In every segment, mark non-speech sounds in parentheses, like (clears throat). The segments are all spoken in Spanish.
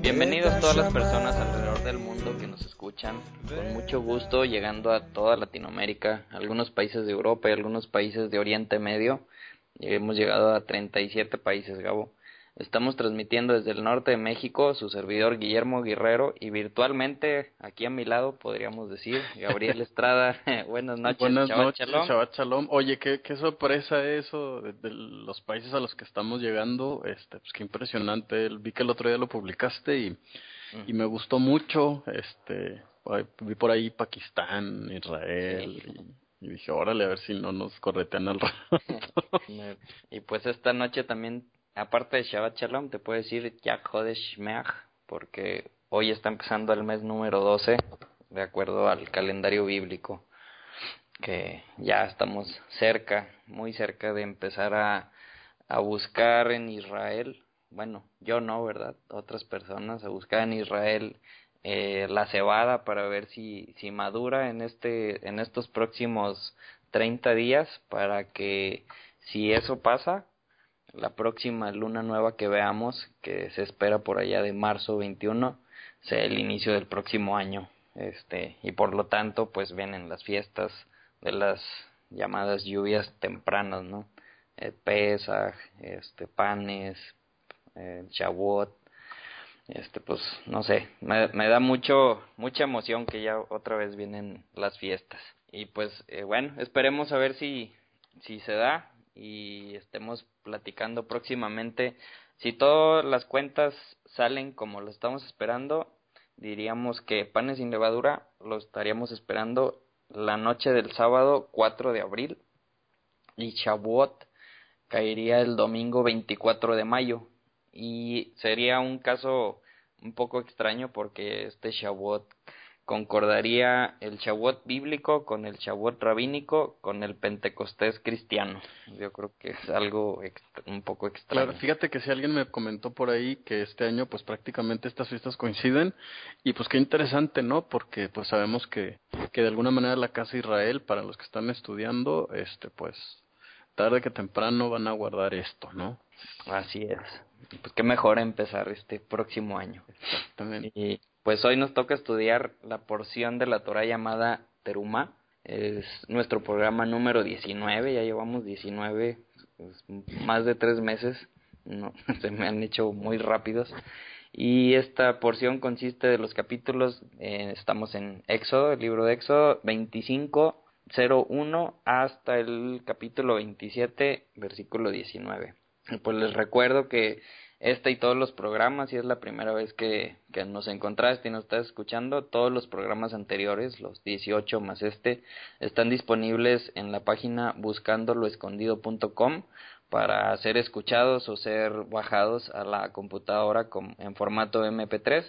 Bienvenidos todas las personas alrededor del mundo que nos escuchan. Con mucho gusto llegando a toda Latinoamérica, algunos países de Europa y algunos países de Oriente Medio. Hemos llegado a 37 países, Gabo. Estamos transmitiendo desde el norte de México, su servidor Guillermo Guerrero y virtualmente aquí a mi lado podríamos decir Gabriel (laughs) Estrada. (laughs) Buenas noches. Buenas noches, Shalom. Oye, qué, qué sorpresa eso de, los países a los que estamos llegando. Este, pues qué impresionante. Vi que el otro día lo publicaste y, y me gustó mucho. Este, vi por ahí Pakistán, Israel. Y, dije, órale, a ver si no nos corretean al (laughs) rato. y pues esta noche también aparte de Shabbat Shalom, te puedo decir Hodesh Meach, porque hoy está empezando el mes número 12, de acuerdo al calendario bíblico, que ya estamos cerca, muy cerca de empezar a, a buscar en Israel, bueno, yo no, ¿verdad? Otras personas, a buscar en Israel eh, la cebada para ver si, si madura en, este, en estos próximos 30 días para que si eso pasa, la próxima luna nueva que veamos, que se espera por allá de marzo 21, sea el inicio del próximo año. Este, y por lo tanto, pues vienen las fiestas de las llamadas lluvias tempranas, ¿no? El Pesaj, este, panes, el Shavuot, este, pues, no sé, me, me, da mucho, mucha emoción que ya otra vez vienen las fiestas. Y pues, eh, bueno, esperemos a ver si, si se da, y estemos platicando próximamente. Si todas las cuentas salen como lo estamos esperando, diríamos que Panes sin Levadura lo estaríamos esperando la noche del sábado 4 de abril y Shavuot caería el domingo 24 de mayo y sería un caso un poco extraño porque este Shavuot concordaría el Shavuot bíblico con el Shavuot rabínico con el Pentecostés cristiano. Yo creo que es algo un poco extraño. Claro, fíjate que si alguien me comentó por ahí que este año pues prácticamente estas fiestas coinciden y pues qué interesante, ¿no? Porque pues sabemos que, que de alguna manera la Casa Israel, para los que están estudiando, este pues tarde que temprano van a guardar esto, ¿no? Así es. Pues qué mejor empezar este próximo año. Exactamente. Y pues hoy nos toca estudiar la porción de la Torah llamada Terumá. Es nuestro programa número 19, ya llevamos 19, pues, más de tres meses, no, (laughs) se me han hecho muy rápidos. Y esta porción consiste de los capítulos, eh, estamos en Éxodo, el libro de Éxodo 25, 01 hasta el capítulo 27, versículo 19. pues les recuerdo que este y todos los programas, si es la primera vez que, que nos encontraste y nos estás escuchando, todos los programas anteriores, los 18 más este, están disponibles en la página buscandoloescondido.com para ser escuchados o ser bajados a la computadora en formato MP3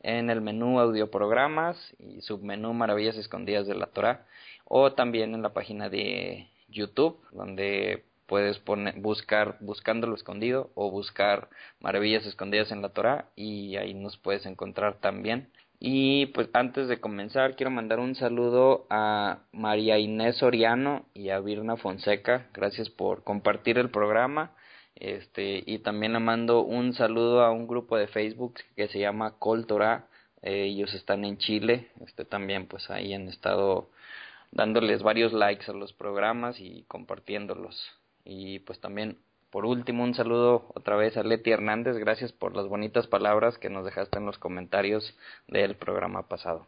en el menú audio programas y submenú maravillas escondidas de la Torah o también en la página de YouTube donde puedes poner, buscar buscándolo escondido o buscar maravillas escondidas en la Torah y ahí nos puedes encontrar también. Y pues antes de comenzar quiero mandar un saludo a María Inés Soriano y a Virna Fonseca. Gracias por compartir el programa. Este, y también le mando un saludo a un grupo de Facebook que se llama Col Torah. Eh, ellos están en Chile. Este también pues ahí han estado dándoles varios likes a los programas y compartiéndolos. Y pues también, por último, un saludo otra vez a Leti Hernández. Gracias por las bonitas palabras que nos dejaste en los comentarios del programa pasado.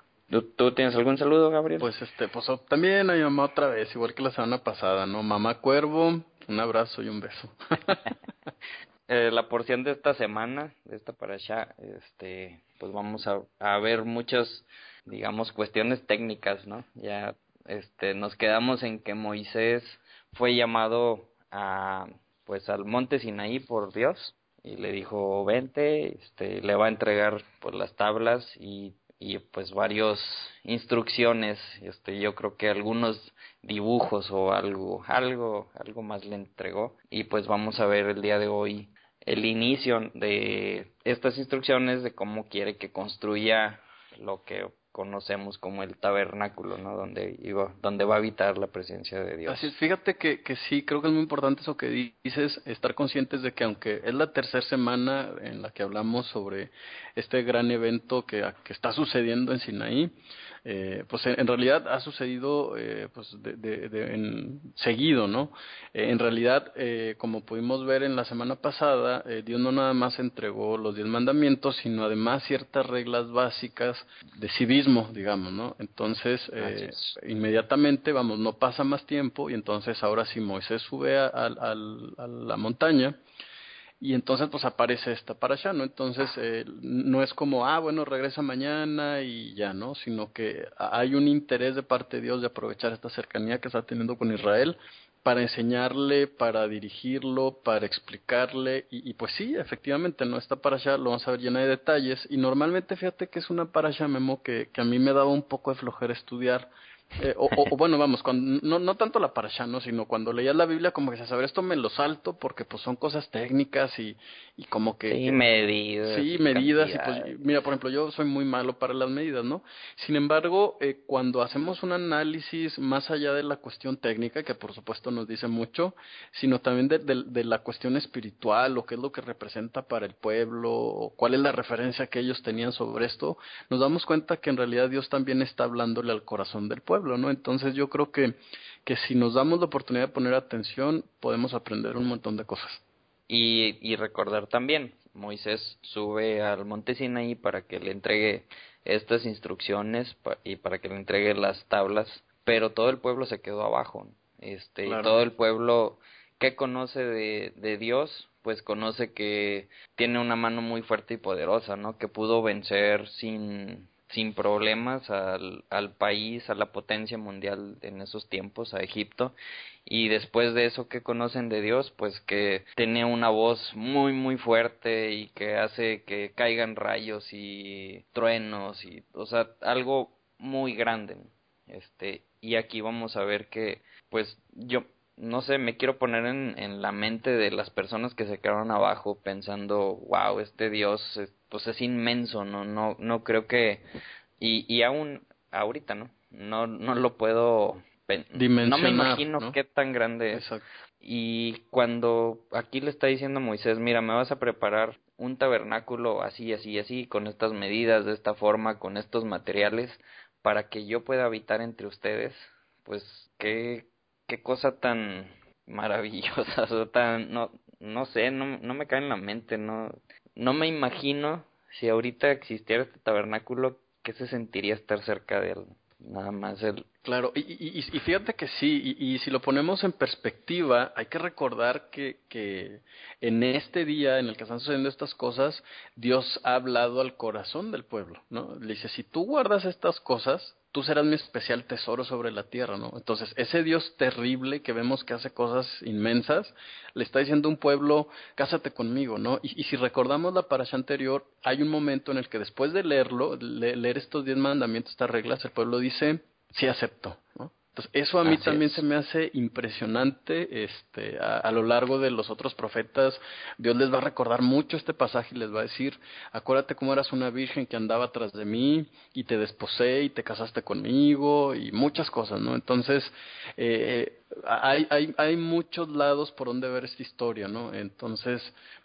¿Tú, tienes algún saludo, Gabriel? Pues este, pues también a mi mamá otra vez, igual que la semana pasada, ¿no? Mamá Cuervo, un abrazo y un beso. (laughs) (laughs) eh, la porción de esta semana, de esta para allá, este, pues vamos a, a ver muchas, digamos, cuestiones técnicas, ¿no? Ya, este, nos quedamos en que Moisés fue llamado a pues al monte Sinaí por Dios y le dijo vente este le va a entregar pues las tablas y y pues varios instrucciones este yo creo que algunos dibujos o algo algo algo más le entregó. Y pues vamos a ver el día de hoy el inicio de estas instrucciones de cómo quiere que construya lo que conocemos como el tabernáculo, ¿no? Donde iba, donde va a habitar la presencia de Dios. Así es, fíjate que, que sí, creo que es muy importante eso que dices, estar conscientes de que aunque es la tercera semana en la que hablamos sobre este gran evento que, que está sucediendo en Sinaí, eh, pues en, realidad ha sucedido eh, pues de, de, en, seguido, ¿no? Eh, en realidad, eh, como pudimos ver en la semana pasada, eh, Dios no nada más entregó los diez mandamientos, sino además ciertas reglas básicas de civismo, digamos, ¿no? Entonces, inmediatamente, vamos, no pasa más tiempo y entonces ahora sí Moisés sube a, a la montaña y entonces pues aparece esta para allá, ¿no? Entonces eh, no es como, ah, bueno, regresa mañana y ya, ¿no? Sino que hay un interés de parte de Dios de aprovechar esta cercanía que está teniendo con Israel para enseñarle, para dirigirlo, para explicarle, y, pues sí, efectivamente, ¿no? Esta allá lo vamos a ver llena de detalles, y normalmente fíjate que es una allá Memo, que, que a mí me daba un poco de flojera estudiar, eh, o, o, bueno, vamos, cuando, no, no tanto la parasha, ¿no? Sino cuando leías la Biblia como que a ver, esto me lo salto porque pues son cosas técnicas y, y como que... Sí, medidas. Sí, medidas. Y pues, mira, por ejemplo, yo soy muy malo para las medidas, ¿no? Sin embargo, eh, cuando hacemos un análisis más allá de la cuestión técnica, que por supuesto nos dice mucho, sino también de, de, de la cuestión espiritual, o qué es lo que representa para el pueblo, o cuál es la referencia que ellos tenían sobre esto, nos damos cuenta que en realidad Dios también está hablándole al corazón del pueblo ¿no? Entonces yo creo que, que si nos damos la oportunidad de poner atención, podemos aprender un montón de cosas. Y, y recordar también, Moisés sube al monte Sinaí para que le entregue estas instrucciones y para que le entregue las tablas, pero todo el pueblo se quedó abajo. Este, y todo el pueblo que conoce de, de Dios, pues conoce que tiene una mano muy fuerte y poderosa, ¿no? Que pudo vencer sin sin problemas al, al país, a la potencia mundial en esos tiempos, a Egipto. Y después de eso que conocen de Dios, pues que tiene una voz muy, muy fuerte y que hace que caigan rayos y truenos y, o sea, algo muy grande. Este, y aquí vamos a ver que, pues yo, no sé, me quiero poner en, en la mente de las personas que se quedaron abajo pensando, wow, este Dios pues es inmenso, no, no, no creo que, y, y aún ahorita, ¿no? No, no lo puedo, no me imagino qué tan grande es. Y cuando aquí le está diciendo Moisés, mira, me vas a preparar un tabernáculo así, así, así, con estas medidas, de esta forma, con estos materiales, para que yo pueda habitar entre ustedes, pues qué, qué cosa tan maravillosa, (laughs) o tan, no, no sé, no, no me cae en la mente, no, no me imagino si ahorita existiera este tabernáculo, ¿qué se sentiría estar cerca de él? Nada más el... Claro, y, y, y fíjate que sí, y, y, si lo ponemos en perspectiva, hay que recordar que, que en este día en el que están sucediendo estas cosas, Dios ha hablado al corazón del pueblo, ¿no? Le dice, si tú guardas estas cosas, tú serás mi especial tesoro sobre la tierra, ¿no? Entonces, ese Dios terrible que vemos que hace cosas inmensas, le está diciendo a un pueblo, cásate conmigo, ¿no? Y, y si recordamos la parasha anterior, hay un momento en el que después de leerlo, leer estos diez mandamientos, estas reglas, el pueblo dice, sí acepto, ¿no? Entonces, eso a mí también se me hace impresionante. Este, a, a, lo largo de los otros profetas, Dios les va a recordar mucho este pasaje y les va a decir, acuérdate cómo eras una virgen que andaba tras de mí y te desposé y te casaste conmigo y muchas cosas, ¿no? Entonces, eh, hay, hay, hay muchos lados por donde ver esta historia, ¿no? Entonces,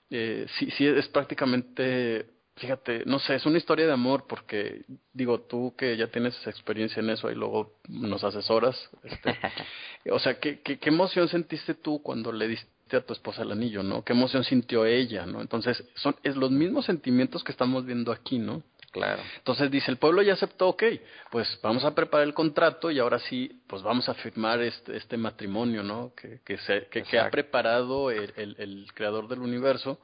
eh, sí, sí es prácticamente Fíjate, no sé, es una historia de amor porque, digo, tú que ya tienes experiencia en eso y luego nos asesoras, este, (laughs) o sea, ¿qué, ¿qué, qué, emoción sentiste tú cuando le diste a tu esposa el anillo, ¿no? ¿Qué emoción sintió ella, ¿no? Entonces, son es los mismos sentimientos que estamos viendo aquí, ¿no? Claro. Entonces dice, el pueblo ya aceptó, ok, pues vamos a preparar el contrato y ahora sí, pues vamos a firmar este, este matrimonio, ¿no? Que, que, se, que, que ha preparado el, el, el creador del universo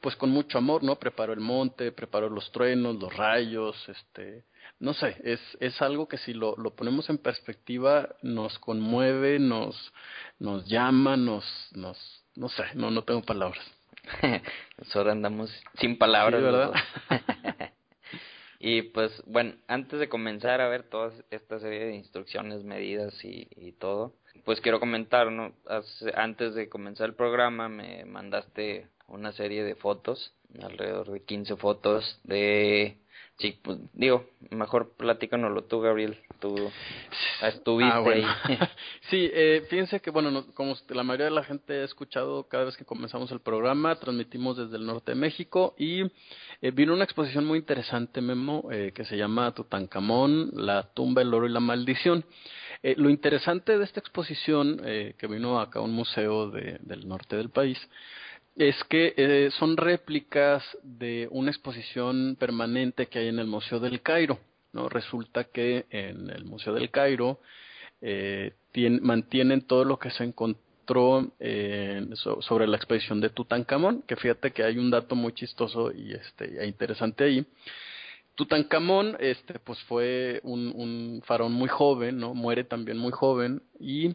pues con mucho amor, ¿no? Preparó el monte, preparó los truenos, los rayos, este, no sé, es, es algo que si lo, lo ponemos en perspectiva nos conmueve, nos, nos llama, nos, nos, no sé, no, no tengo palabras. (laughs) ahora andamos sin palabras, sí, ¿verdad? (laughs) y pues bueno, antes de comenzar a ver toda esta serie de instrucciones, medidas y, y todo, pues quiero comentar, ¿no? Antes de comenzar el programa me mandaste una serie de fotos, alrededor de 15 fotos de Sí, pues digo, mejor platícanoslo tú, Gabriel. Tú estuviste ah, bueno. ahí. (laughs) sí, eh, fíjense que, bueno, como la mayoría de la gente ha escuchado cada vez que comenzamos el programa, transmitimos desde el norte de México y eh, vino una exposición muy interesante, Memo, eh, que se llama Tutankamón, la tumba, el oro y la maldición. Eh, lo interesante de esta exposición, eh, que vino acá a un museo de, del norte del país, es que eh, son réplicas de una exposición permanente que hay en el Museo del Cairo. ¿no? Resulta que en el Museo del Cairo eh, mantienen todo lo que se encontró eh, sobre la expedición de Tutankamón, que fíjate que hay un dato muy chistoso y este, e interesante ahí. Tutankamón, este, pues fue un, un faraón muy joven, ¿no? Muere también muy joven y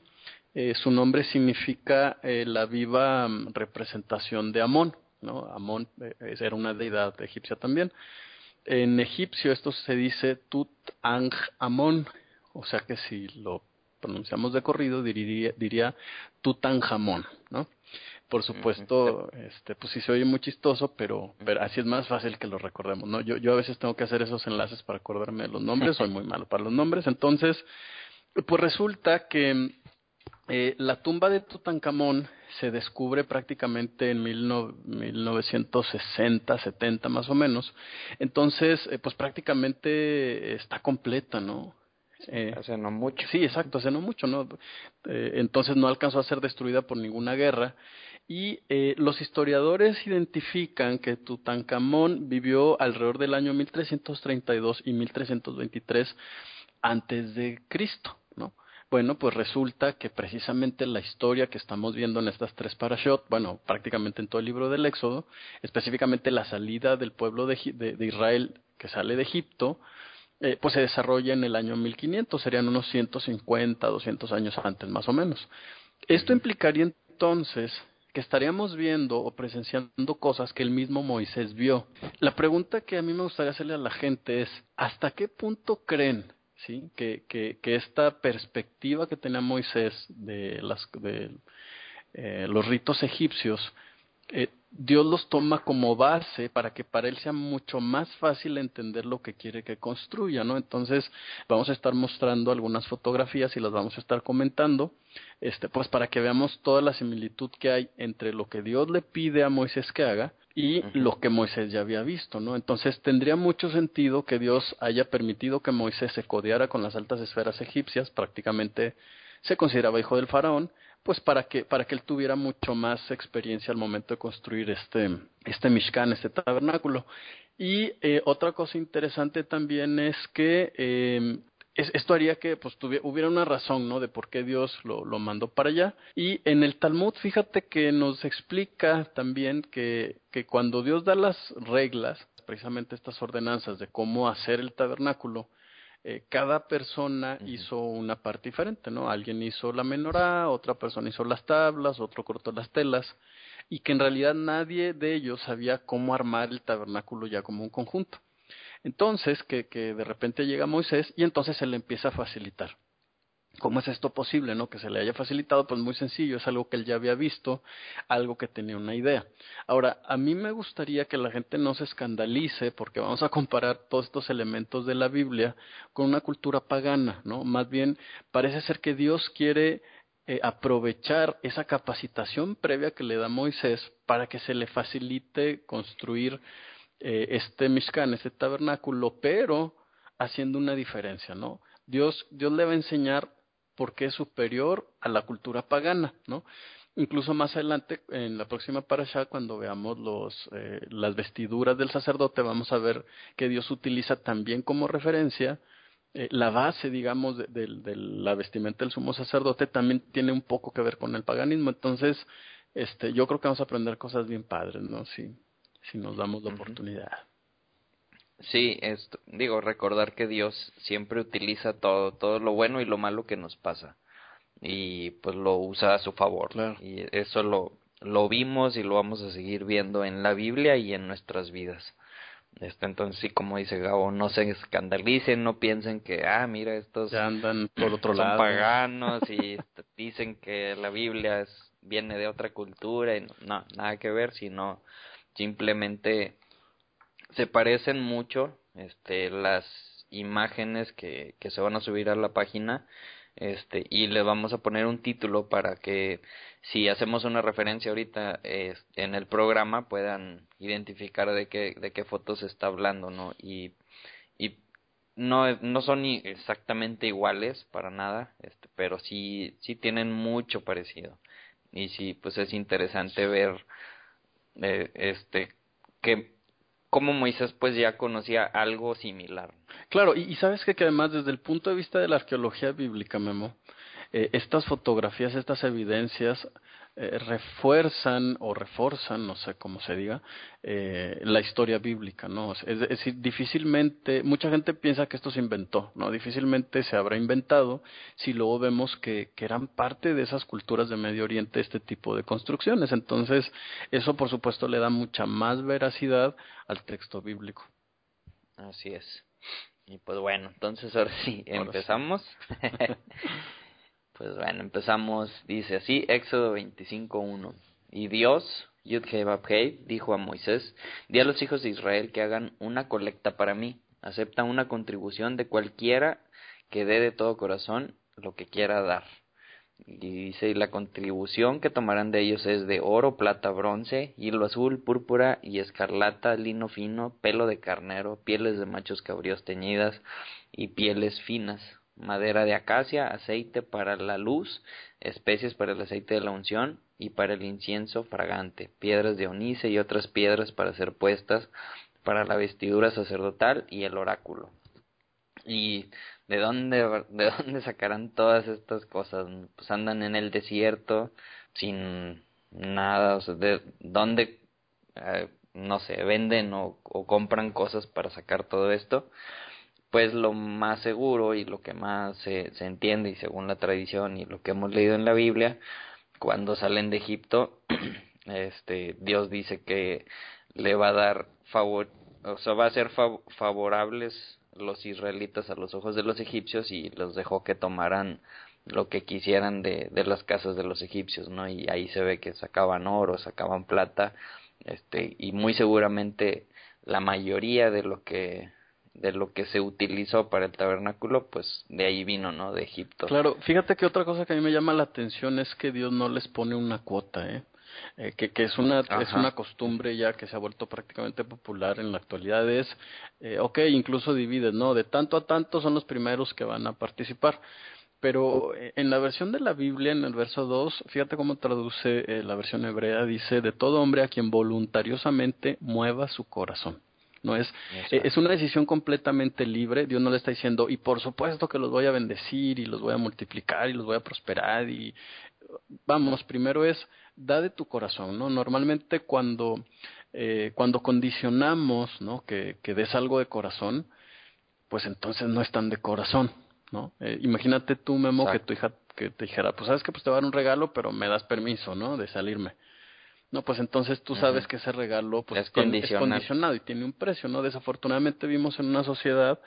eh, su nombre significa eh, la viva mm, representación de Amón, ¿no? Amón eh, era una deidad egipcia también. En egipcio esto se dice Tut Ang Amón, o sea que si lo pronunciamos de corrido diría, diría Tutankamón, ¿no? Por supuesto, este, pues sí se oye muy chistoso, pero, pero así es más fácil que lo recordemos, ¿no? Yo, yo a veces tengo que hacer esos enlaces para acordarme de los nombres, soy muy (laughs) malo para los nombres, entonces, pues resulta que eh, la tumba de Tutankamón se descubre prácticamente en mil 1960, 70 más o menos. Entonces, eh, pues prácticamente está completa, ¿no? Eh, hace no mucho. Sí, exacto, hace no mucho, ¿no? Eh, entonces no alcanzó a ser destruida por ninguna guerra. Y eh, los historiadores identifican que Tutankamón vivió alrededor del año 1332 y 1323 antes de Cristo, ¿no? Bueno, pues resulta que precisamente la historia que estamos viendo en estas tres parashot, bueno, prácticamente en todo el libro del Éxodo, específicamente la salida del pueblo de, de, Israel que sale de Egipto, eh, pues se desarrolla en el año 1500, serían unos 150, 200 años antes más o menos. Esto implicaría entonces que estaríamos viendo o presenciando cosas que el mismo Moisés vio. La pregunta que a mí me gustaría hacerle a la gente es, ¿hasta qué punto creen ¿sí? Que, que, que esta perspectiva que tenía Moisés de, las, de eh, los ritos egipcios, eh, Dios los toma como base para que para él sea mucho más fácil entender lo que quiere que construya, ¿no? Entonces, vamos a estar mostrando algunas fotografías y las vamos a estar comentando, este, pues para que veamos toda la similitud que hay entre lo que Dios le pide a Moisés que haga y lo que Moisés ya había visto, ¿no? Entonces tendría mucho sentido que Dios haya permitido que Moisés se codeara con las altas esferas egipcias, prácticamente se consideraba hijo del faraón, pues para que para que él tuviera mucho más experiencia al momento de construir este este mishkan, este tabernáculo. Y eh, otra cosa interesante también es que eh, esto haría que pues hubiera una razón, ¿no? De por qué Dios lo, lo mandó para allá. Y en el Talmud, fíjate que nos explica también que, que cuando Dios da las reglas, precisamente estas ordenanzas de cómo hacer el tabernáculo, eh, cada persona hizo una parte diferente, ¿no? Alguien hizo la menorá, otra persona hizo las tablas, otro cortó las telas, y que en realidad nadie de ellos sabía cómo armar el tabernáculo ya como un conjunto. Entonces, que, que de repente llega Moisés y entonces se le empieza a facilitar. ¿Cómo es esto posible, no? Que se le haya facilitado, pues muy sencillo, es algo que él ya había visto, algo que tenía una idea. Ahora, a mí me gustaría que la gente no se escandalice porque vamos a comparar todos estos elementos de la Biblia con una cultura pagana, ¿no? Más bien, parece ser que Dios quiere eh, aprovechar esa capacitación previa que le da Moisés para que se le facilite construir eh, este Mishkan, este tabernáculo, pero haciendo una diferencia, ¿no? Dios, Dios le va a enseñar por qué es superior a la cultura pagana, ¿no? Incluso más adelante, en la próxima parasha, cuando veamos los, eh, las vestiduras del sacerdote, vamos a ver que Dios utiliza también como referencia eh, la base, digamos, de, de, la vestimenta del sumo sacerdote también tiene un poco que ver con el paganismo. Entonces, este, yo creo que vamos a aprender cosas bien padres, ¿no? Si, si nos damos la oportunidad. Sí, esto, digo, recordar que Dios siempre utiliza todo, todo lo bueno y lo malo que nos pasa. Y pues lo usa a su favor. Y eso lo, lo vimos y lo vamos a seguir viendo en la Biblia y en nuestras vidas. Este, entonces, sí, como dice Gabo, no se escandalicen, no piensen que, ah, mira, estos andan por otro son lado. paganos (laughs) y dicen que la Biblia es, viene de otra cultura y no, nada que ver, sino simplemente se parecen mucho este las imágenes que, que se van a subir a la página este y le vamos a poner un título para que si hacemos una referencia ahorita en el programa puedan identificar de qué de qué fotos se está hablando no y y no no son exactamente iguales para nada este pero sí sí tienen mucho parecido. Y sí pues es interesante ver eh, este que como Moisés pues ya conocía algo similar. Claro, y, sabes que, que además desde el punto de vista de la arqueología bíblica, Memo, eh, estas fotografías, estas evidencias eh, refuerzan o reforzan, no sé cómo se diga, eh, la historia bíblica, ¿no? Es, decir, difícilmente, mucha gente piensa que esto se inventó, ¿no? Difícilmente se habrá inventado si luego vemos que, que eran parte de esas culturas de Medio Oriente este tipo de construcciones. Entonces, eso por supuesto le da mucha más veracidad al texto bíblico. Así es. Y pues bueno, entonces ahora sí, empezamos. (laughs) Pues bueno, empezamos, dice así, Éxodo 25.1. Y Dios, yud dijo a Moisés, di a los hijos de Israel que hagan una colecta para mí. Acepta una contribución de cualquiera que dé de todo corazón lo que quiera dar. Y dice, y la contribución que tomarán de ellos es de oro, plata, bronce, hilo azul, púrpura y escarlata, lino fino, pelo de carnero, pieles de machos cabríos teñidas y pieles finas, madera de acacia, aceite para la luz, especies para el aceite de la unción y para el incienso fragante, piedras de onice y otras piedras para ser puestas para la vestidura sacerdotal y el oráculo. ¿Y de dónde, de dónde sacarán todas estas cosas? Pues andan en el desierto sin nada, o sea, de dónde, eh, no sé, venden o compran cosas para sacar todo esto pues lo más seguro y lo que más se, se entiende y según la tradición y lo que hemos leído en la Biblia, cuando salen de Egipto, (clears throat) este Dios dice que le va a dar favor, o sea, va a ser favorables los israelitas a los ojos de los egipcios y los dejó que tomaran lo que quisieran de, de las casas de los egipcios, ¿no? Y ahí se ve que sacaban oro, sacaban plata, este, y muy seguramente la mayoría de lo que de lo que se utilizó para el tabernáculo, pues de ahí vino, ¿no? De Egipto. Claro, fíjate que otra cosa que a mí me llama la atención es que Dios no les pone una cuota, ¿eh? eh que, que es una es una costumbre ya que se ha vuelto prácticamente popular en la actualidad es eh, ok incluso divide no de tanto a tanto son los primeros que van a participar pero eh, en la versión de la Biblia, en el verso 2, fíjate cómo traduce eh, la versión hebrea, dice, de todo hombre a quien voluntariosamente mueva su corazón. No es, eh, es una decisión completamente libre. Dios no le está diciendo, y por supuesto que los voy a bendecir y los voy a multiplicar y los voy a prosperar y vamos, primero es da de tu corazón, ¿no? Normalmente cuando eh, cuando condicionamos, ¿no? Que, que des algo de corazón, pues entonces no es tan de corazón, ¿no? Eh, imagínate tú, Memo, que tu hija que te dijera, pues sabes que pues te voy a dar un regalo, pero me das permiso, ¿no? De salirme. No, pues entonces tú sabes que ese regalo pues, es, condicionado y tiene un precio, ¿no? Desafortunadamente vivimos en una sociedad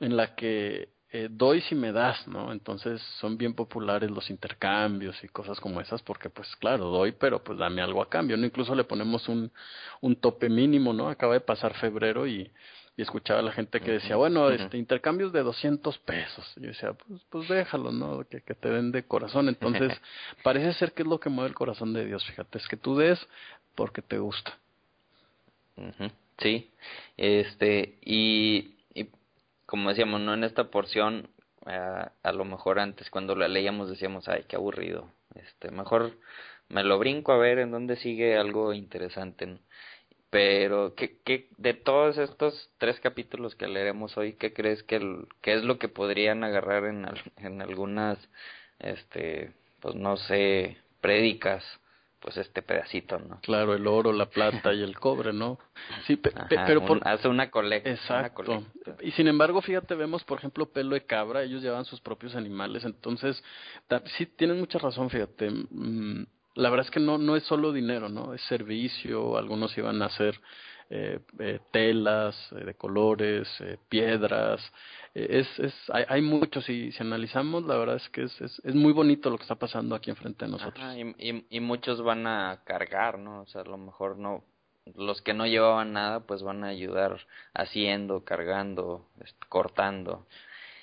en la que eh, doy si me das, ¿no? Entonces son bien populares los intercambios y cosas como esas porque pues claro, doy, pero pues dame algo a cambio, ¿no? Incluso le ponemos un, un tope mínimo, ¿no? Acaba de pasar febrero y y escuchaba a la gente que decía, bueno, este intercambios de 200 pesos. Y yo decía, pues, pues déjalo, ¿no? Que, que te den de corazón. Entonces, (laughs) parece ser que es lo que mueve el corazón de Dios, fíjate, es que tú des porque te gusta. Sí, este, y, y como decíamos, ¿no? En esta porción, a, a lo mejor antes cuando la leíamos decíamos, ay, qué aburrido. Este, mejor me lo brinco a ver en dónde sigue algo interesante. ¿no? Pero, ¿qué, qué, de todos estos tres capítulos que leeremos hoy, ¿qué crees que, que es lo que podrían agarrar en, en algunas, este, pues no sé, prédicas? pues este pedacito, ¿no? Claro, el oro, la plata y el cobre, ¿no? Sí, pero por... hace una colecta. Exacto. Y sin embargo, fíjate, vemos, por ejemplo, pelo de cabra, ellos llevan sus propios animales, entonces, sí, tienen mucha razón, fíjate. Mm, la verdad es que no, no es solo dinero, ¿no? Es servicio, algunos iban a hacer eh, eh, telas eh, de colores, piedras, es, es, hay, hay muchos y si analizamos, la verdad es que es, es, es muy bonito lo que está pasando aquí enfrente de nosotros. y, y, y, muchos van a cargar, ¿no? O sea, a lo mejor no, los que no llevaban nada pues van a ayudar haciendo, cargando, cortando.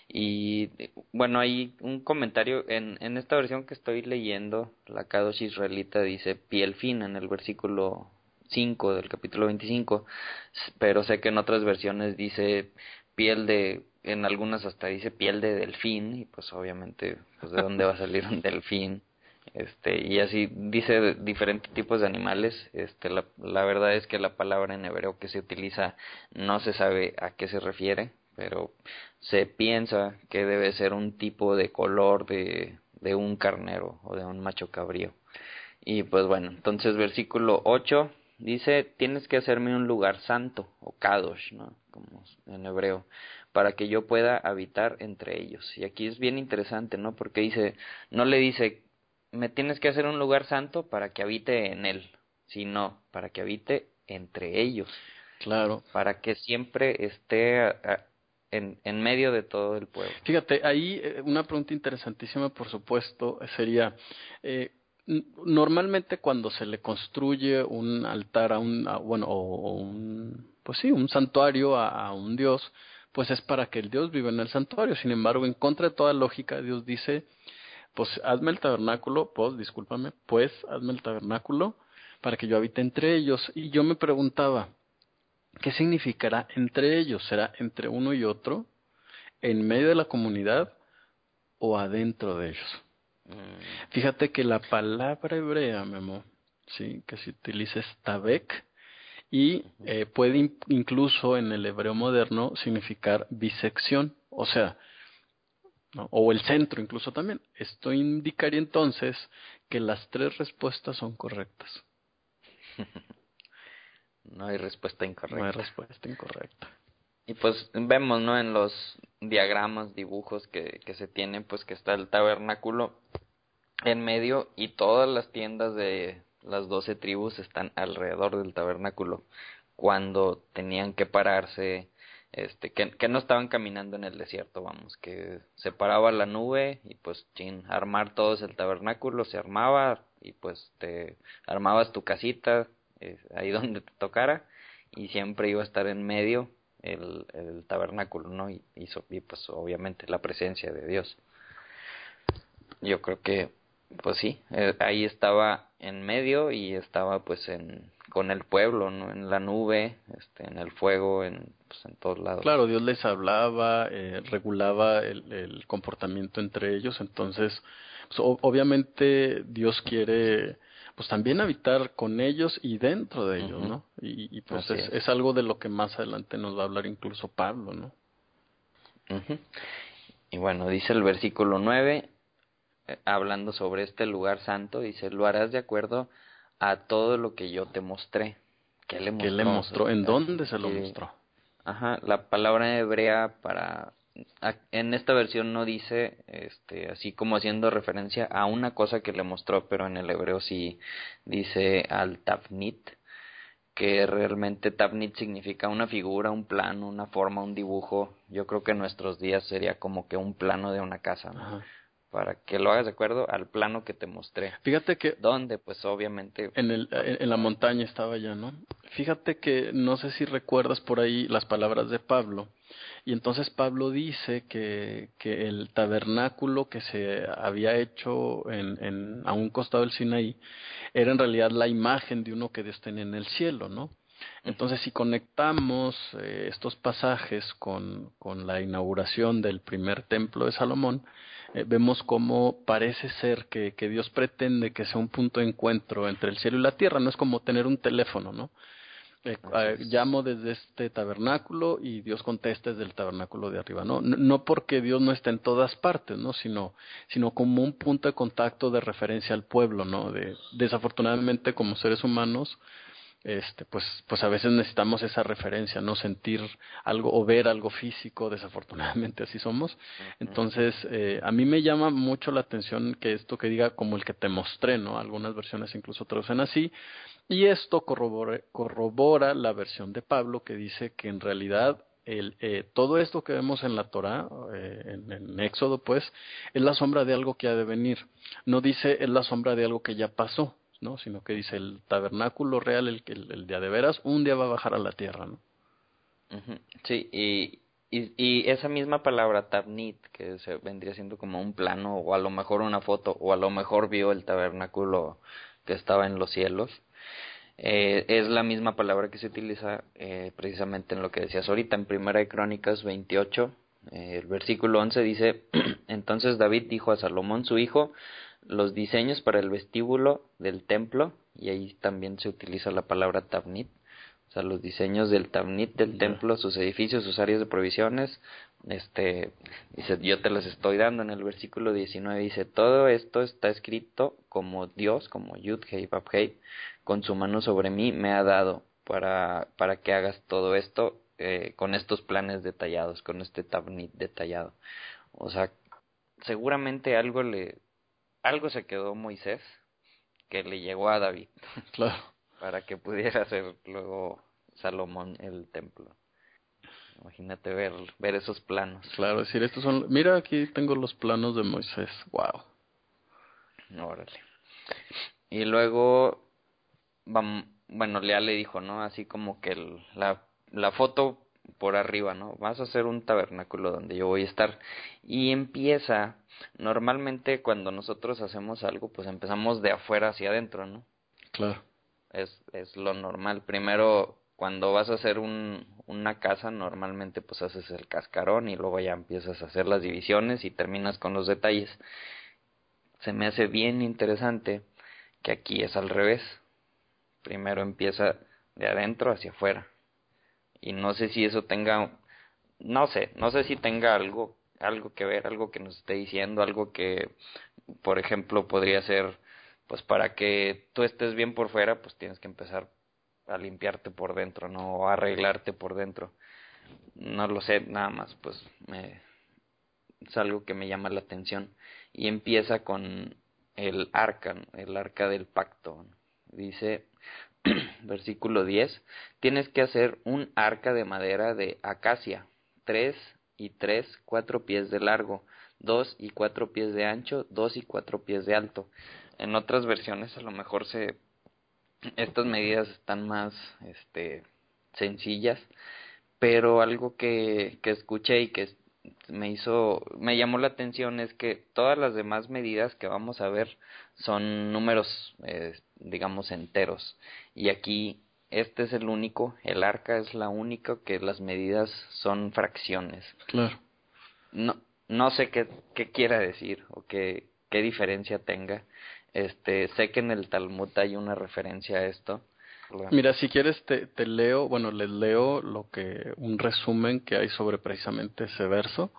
Y bueno, hay un comentario en, en esta versión que estoy leyendo, la Kadosh israelita dice piel fina en el versículo 5 del capítulo 25, pero sé que en otras versiones dice piel de, en algunas hasta dice piel de delfín, y pues obviamente, pues de dónde va a salir un delfín, este, y así dice diferentes tipos de animales, este, la, la verdad es que la palabra en hebreo que se utiliza no se sabe a qué se refiere, pero se piensa que debe ser un tipo de color de, de un carnero o de un macho cabrío. Y pues bueno, entonces versículo 8 dice, tienes que hacerme un lugar santo, o kadosh, ¿no? Como en hebreo, para que yo pueda habitar entre ellos. Y aquí es bien interesante, ¿no? Porque dice, no le dice, me tienes que hacer un lugar santo para que habite en él, sino para que habite entre ellos. Claro. Para que siempre esté en, en medio de todo el pueblo. Fíjate, ahí eh, una pregunta interesantísima, por supuesto, sería, eh, normalmente cuando se le construye un altar a un, bueno, o, un, pues sí, un santuario a, un dios, pues es para que el dios viva en el santuario. Sin embargo, en contra de toda lógica, Dios dice, pues hazme el tabernáculo, pues, discúlpame, pues hazme el tabernáculo para que yo habite entre ellos. Y yo me preguntaba, ¿qué significará entre ellos? ¿Será entre uno y otro? ¿En medio de la comunidad o adentro de ellos? Mm. Fíjate que la palabra hebrea, Memo, sí, que se utiliza es tabek y eh, puede incluso en el hebreo moderno significar bisección, o sea, o el centro incluso también. Esto indicaría entonces que las tres respuestas son correctas. (laughs) no hay respuesta incorrecta. No hay respuesta incorrecta. Y pues vemos, ¿no? En los diagramas, dibujos que, que se tienen, pues que está el tabernáculo en medio y todas las tiendas de las doce tribus están alrededor del tabernáculo. Cuando tenían que pararse, este, que, que no estaban caminando en el desierto, vamos, que se paraba la nube y pues sin armar todos el tabernáculo, se armaba y pues te armabas tu casita ahí (laughs) donde te tocara y siempre iba a estar en medio el, tabernáculo, ¿no? Y, pues obviamente la presencia de Dios. Yo creo que, pues sí, eh, ahí estaba en medio y estaba pues en con el pueblo, ¿no? En la nube, este, en el fuego, en, pues, en todos lados. Claro, Dios les hablaba, eh, regulaba el, el, comportamiento entre ellos, entonces, pues, obviamente Dios quiere pues también habitar con ellos y dentro de ellos, ¿no? Y, y pues es, es. algo de lo que más adelante nos va a hablar incluso Pablo, ¿no? Y bueno, dice el versículo 9, eh, hablando sobre este lugar santo, dice, lo harás de acuerdo a todo lo que yo te mostré. ¿Qué le mostró? ¿Qué le mostró? ¿En dónde se lo mostró? Ajá, la palabra hebrea para en esta versión no dice este así como haciendo referencia a una cosa que le mostró pero en el hebreo sí dice al tafnit que realmente tafnit significa una figura un plano una forma un dibujo yo creo que en nuestros días sería como que un plano de una casa para que lo hagas de acuerdo al plano que te mostré. Fíjate que... ¿Dónde? Pues obviamente... En, el, en la montaña estaba ya, ¿no? Fíjate que no sé si recuerdas por ahí las palabras de Pablo, y entonces Pablo dice que, que el tabernáculo que se había hecho en, en, a un costado del Sinaí era en realidad la imagen de uno que Dios tenía en el cielo, ¿no? Entonces, si conectamos eh, estos pasajes con, con la inauguración del primer templo de Salomón, eh, vemos cómo parece ser que, que Dios pretende que sea un punto de encuentro entre el cielo y la tierra. No es como tener un teléfono, ¿no? Eh, eh, llamo desde este tabernáculo y Dios contesta desde el tabernáculo de arriba, ¿no? No porque Dios no esté en todas partes, ¿no? Sino, sino como un punto de contacto de referencia al pueblo, ¿no? De, desafortunadamente, como seres humanos, este, pues, pues a veces necesitamos esa referencia, no sentir algo o ver algo físico, (laughs) desafortunadamente así somos. Entonces, eh, a mí me llama mucho la atención que esto que diga como el que te mostré, ¿no? Algunas versiones incluso traducen así, y esto corrobora, corrobora la versión de Pablo que dice que en realidad el, eh, todo esto que vemos en la Torah, eh, en, en, Éxodo, pues, es la sombra de algo que ha de venir. No dice es la sombra de algo que ya pasó, ¿no? Sino que dice el tabernáculo real, el, el, el día de veras, un día va a bajar a la tierra, ¿no? Sí, y, y, esa misma palabra, tabnit, que se vendría siendo como un plano, o a lo mejor una foto, o a lo mejor vio el tabernáculo que estaba en los cielos, eh, es la misma palabra que se utiliza eh, precisamente en lo que decías ahorita, en Primera de Crónicas 28, eh, el versículo 11 dice, (clears throat) entonces David dijo a Salomón su hijo, los diseños para el vestíbulo del templo, y ahí también se utiliza la palabra tabnit, o sea, los diseños del tabnit del templo, sus edificios, sus áreas de provisiones, este, dice, yo te las estoy dando en el versículo 19, dice, todo esto está escrito como Dios, como Yud, Hei, Bab, Hei, con su mano sobre mí me ha dado para, para que hagas todo esto eh, con estos planes detallados, con este tabnit detallado. O sea, seguramente algo le, algo se quedó Moisés que le llegó a David. (laughs) Claro. para que pudiera hacer luego Salomón el templo. Imagínate ver, ver esos planos. Claro, decir, estos son, mira aquí tengo los planos de Moisés, wow. Órale. Y luego, bueno, Lea le dijo, ¿no? Así como que el, la, la foto por arriba, ¿no? Vas a hacer un tabernáculo donde yo voy a estar. Y empieza, normalmente cuando nosotros hacemos algo, pues empezamos de afuera hacia adentro, ¿no? Claro. Es, es lo normal. Primero cuando vas a hacer un, una casa normalmente pues haces el cascarón y luego ya empiezas a hacer las divisiones y terminas con los detalles. Se me hace bien interesante que aquí es al revés. Primero empieza de adentro hacia afuera. Y no sé si eso tenga, no sé, no sé si tenga algo, algo que ver, algo que nos esté diciendo, algo que, por ejemplo, podría ser, pues para que tú estés bien por fuera, pues tienes que empezar a limpiarte por dentro, no o arreglarte por dentro. No lo sé, nada más, pues me, es algo que me llama la atención. Y empieza con el arca, el arca del pacto. Dice, (clears throat) versículo 10, tienes que hacer un arca de madera de acacia, tres y tres, cuatro pies de largo, dos y cuatro pies de ancho, dos y cuatro pies de alto. En otras versiones a lo mejor se estas medidas están más este sencillas pero algo que, que escuché y que me hizo me llamó la atención es que todas las demás medidas que vamos a ver son números eh, digamos enteros. Y aquí este es el único el arca es la única que las medidas son fracciones. Claro. No no sé qué, qué quiera decir o qué qué diferencia tenga. Este, sé que en el Talmud hay una referencia a esto. Mira, si quieres te, te leo, bueno, les leo lo que un resumen que hay sobre precisamente ese verso.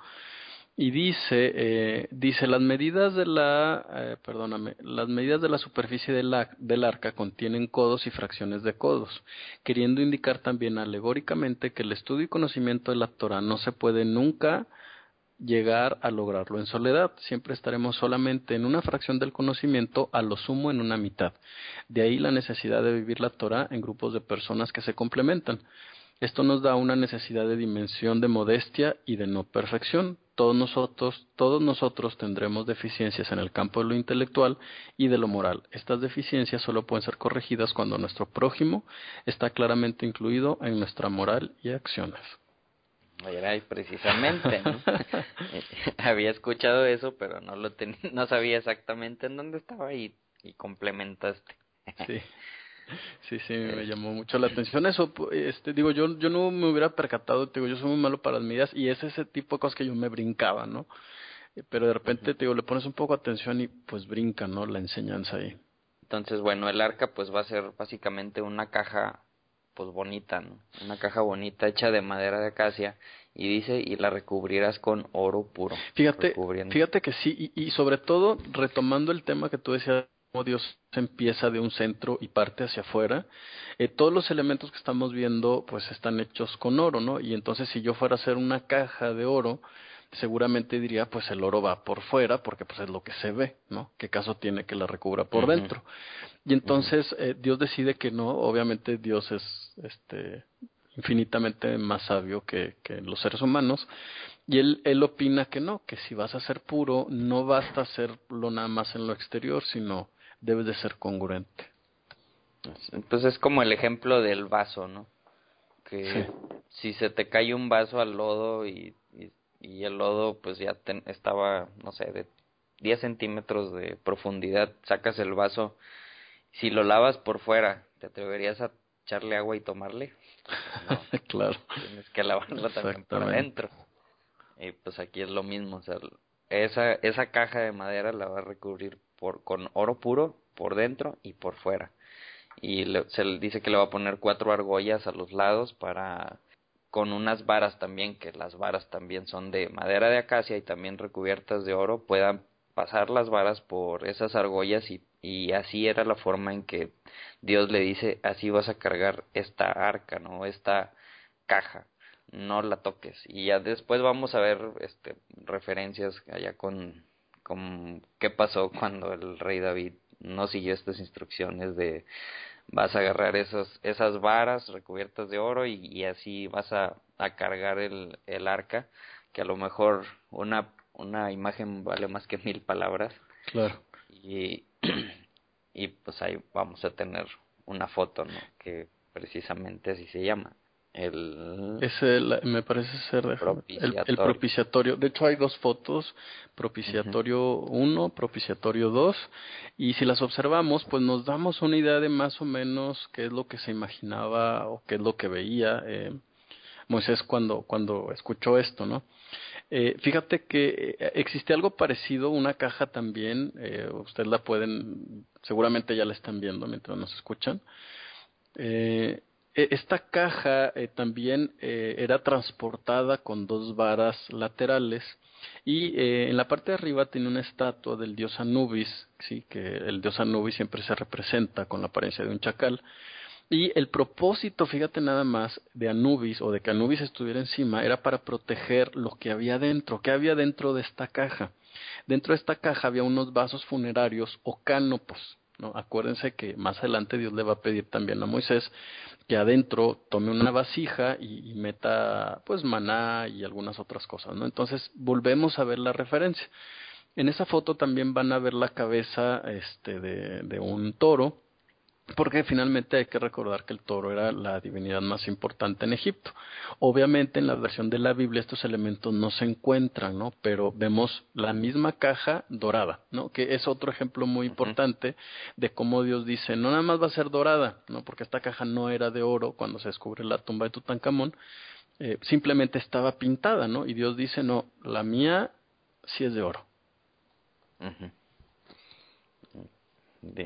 Y dice eh, dice las medidas de la eh, perdóname las medidas de la superficie del, del arca contienen codos y fracciones de codos queriendo indicar también alegóricamente que el estudio y conocimiento de la Torah no se puede nunca llegar a lograrlo en soledad. Siempre estaremos solamente en una fracción del conocimiento, a lo sumo en una mitad. De ahí la necesidad de vivir la Torah en grupos de personas que se complementan. Esto nos da una necesidad de dimensión de modestia y de no perfección. Todos nosotros, todos nosotros tendremos deficiencias en el campo de lo intelectual y de lo moral. Estas deficiencias solo pueden ser corregidas cuando nuestro prójimo está claramente incluido en nuestra moral y acciones. Era precisamente, ¿no? (laughs) Había escuchado eso, pero no lo tenía, (laughs) no sabía exactamente en dónde estaba y, y complementaste. sí. Sí, sí, (laughs) me llamó mucho la atención eso. Este, digo, yo, yo no me hubiera percatado, digo, yo soy muy malo para las medidas y es ese tipo de cosas que yo me brincaba, ¿no? Eh, pero de repente, te digo, le pones un poco atención y pues brinca, ¿no? La enseñanza ahí. Entonces, bueno, el arca pues va a ser básicamente una caja pues bonita, ¿no? Una caja bonita hecha de madera de acacia y dice y la recubrirás con oro puro. Fíjate, fíjate que sí y, y, sobre todo retomando el tema que tú decías cómo Dios empieza de un centro y parte hacia afuera, eh, todos los elementos que estamos viendo pues están hechos con oro, ¿no? Y entonces si yo fuera a hacer una caja de oro, seguramente diría pues el oro va por fuera porque pues es lo que se ve, ¿no? ¿Qué caso tiene que la recubra por dentro? Y entonces eh, Dios decide que no, obviamente Dios es este infinitamente más sabio que, que los seres humanos y él, él opina que no, que si vas a ser puro no basta hacerlo nada más en lo exterior, sino debes de ser congruente. Pues es como el ejemplo del vaso, ¿no? Que si se te cae un vaso al lodo y, y, el lodo pues ya estaba, no sé, de 10 centímetros de profundidad, sacas el vaso, si lo lavas por fuera, ¿te atreverías a echarle agua y tomarle? (laughs) claro. Tienes que lavarlo también por adentro. Y pues aquí es lo mismo, o sea, esa, esa caja de madera la va a recubrir por, con oro puro por dentro y por fuera. Y se le dice que le va a poner cuatro argollas a los lados para con unas varas también, que las varas también son de madera de acacia y también recubiertas de oro, puedan pasar las varas por esas argollas y, y así era la forma en que Dios le dice, así vas a cargar esta arca, ¿no? Esta caja no la toques. Y ya después vamos a ver este, referencias allá con, con qué pasó cuando el rey David no siguió estas instrucciones de vas a agarrar esos, esas varas recubiertas de oro y, así vas a, a cargar el, el arca, que a lo mejor una, una imagen vale más que mil palabras. Claro. Y, (clears throat) y pues ahí vamos a tener una foto, ¿no? Que precisamente así se llama. El... Ese me parece ser El, propiciatorio. De hecho, hay dos fotos, propiciatorio 1, propiciatorio 2, y si las observamos, pues nos damos una idea de más o menos qué es lo que se imaginaba o qué es lo que veía eh, Moisés cuando, cuando escuchó esto, ¿no? Eh, fíjate que eh, existe algo parecido, una caja también, eh, ustedes la pueden, seguramente ya la están viendo mientras nos escuchan. Eh, esta caja eh, también eh, era transportada con dos varas laterales y eh, en la parte de arriba tiene una estatua del dios Anubis, sí, que el dios Anubis siempre se representa con la apariencia de un chacal. Y el propósito, fíjate nada más, de Anubis o de que Anubis estuviera encima era para proteger lo que había dentro. ¿Qué había dentro de esta caja? Dentro de esta caja había unos vasos funerarios o cánopos. ¿No? Acuérdense que más adelante Dios le va a pedir también a Moisés que adentro tome una vasija y, meta pues maná y algunas otras cosas, ¿no? Entonces volvemos a ver la referencia. En esa foto también van a ver la cabeza este, de, de un toro porque finalmente hay que recordar que el toro era la divinidad más importante en Egipto. Obviamente en la versión de la Biblia estos elementos no se encuentran, ¿no? Pero vemos la misma caja dorada, ¿no? Que es otro ejemplo muy importante de cómo Dios dice, no nada más va a ser dorada, ¿no? Porque esta caja no era de oro cuando se descubre la tumba de Tutankamón, eh, simplemente estaba pintada, ¿no? Y Dios dice, no, la mía sí es de oro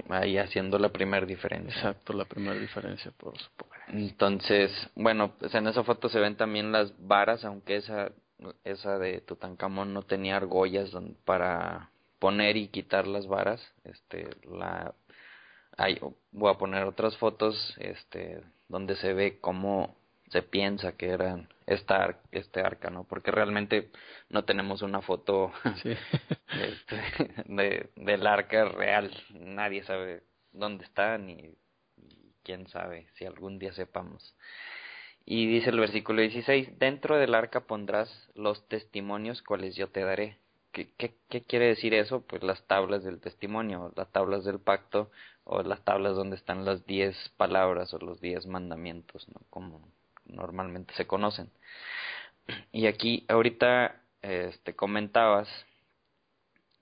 ahí haciendo la primera diferencia. Exacto, la primera diferencia, por supuesto. Entonces, bueno, pues en esa foto se ven también las varas, aunque esa, esa de Tutankamón no tenía argollas para poner y quitar las varas. Este, la, hay, voy a poner otras fotos, este, donde se ve cómo se piensa que eran esta este arca, ¿no? Porque realmente no tenemos una foto (laughs) este, de, del arca real. Nadie sabe dónde está ni, quién sabe si algún día sepamos. Y dice el versículo 16, dentro del arca pondrás los testimonios cuales yo te daré. ¿Qué, qué, qué quiere decir eso? Pues las tablas del testimonio, las tablas del pacto o las tablas donde están las diez palabras o los diez mandamientos, ¿no? Como normalmente se conocen. Y aquí ahorita este, comentabas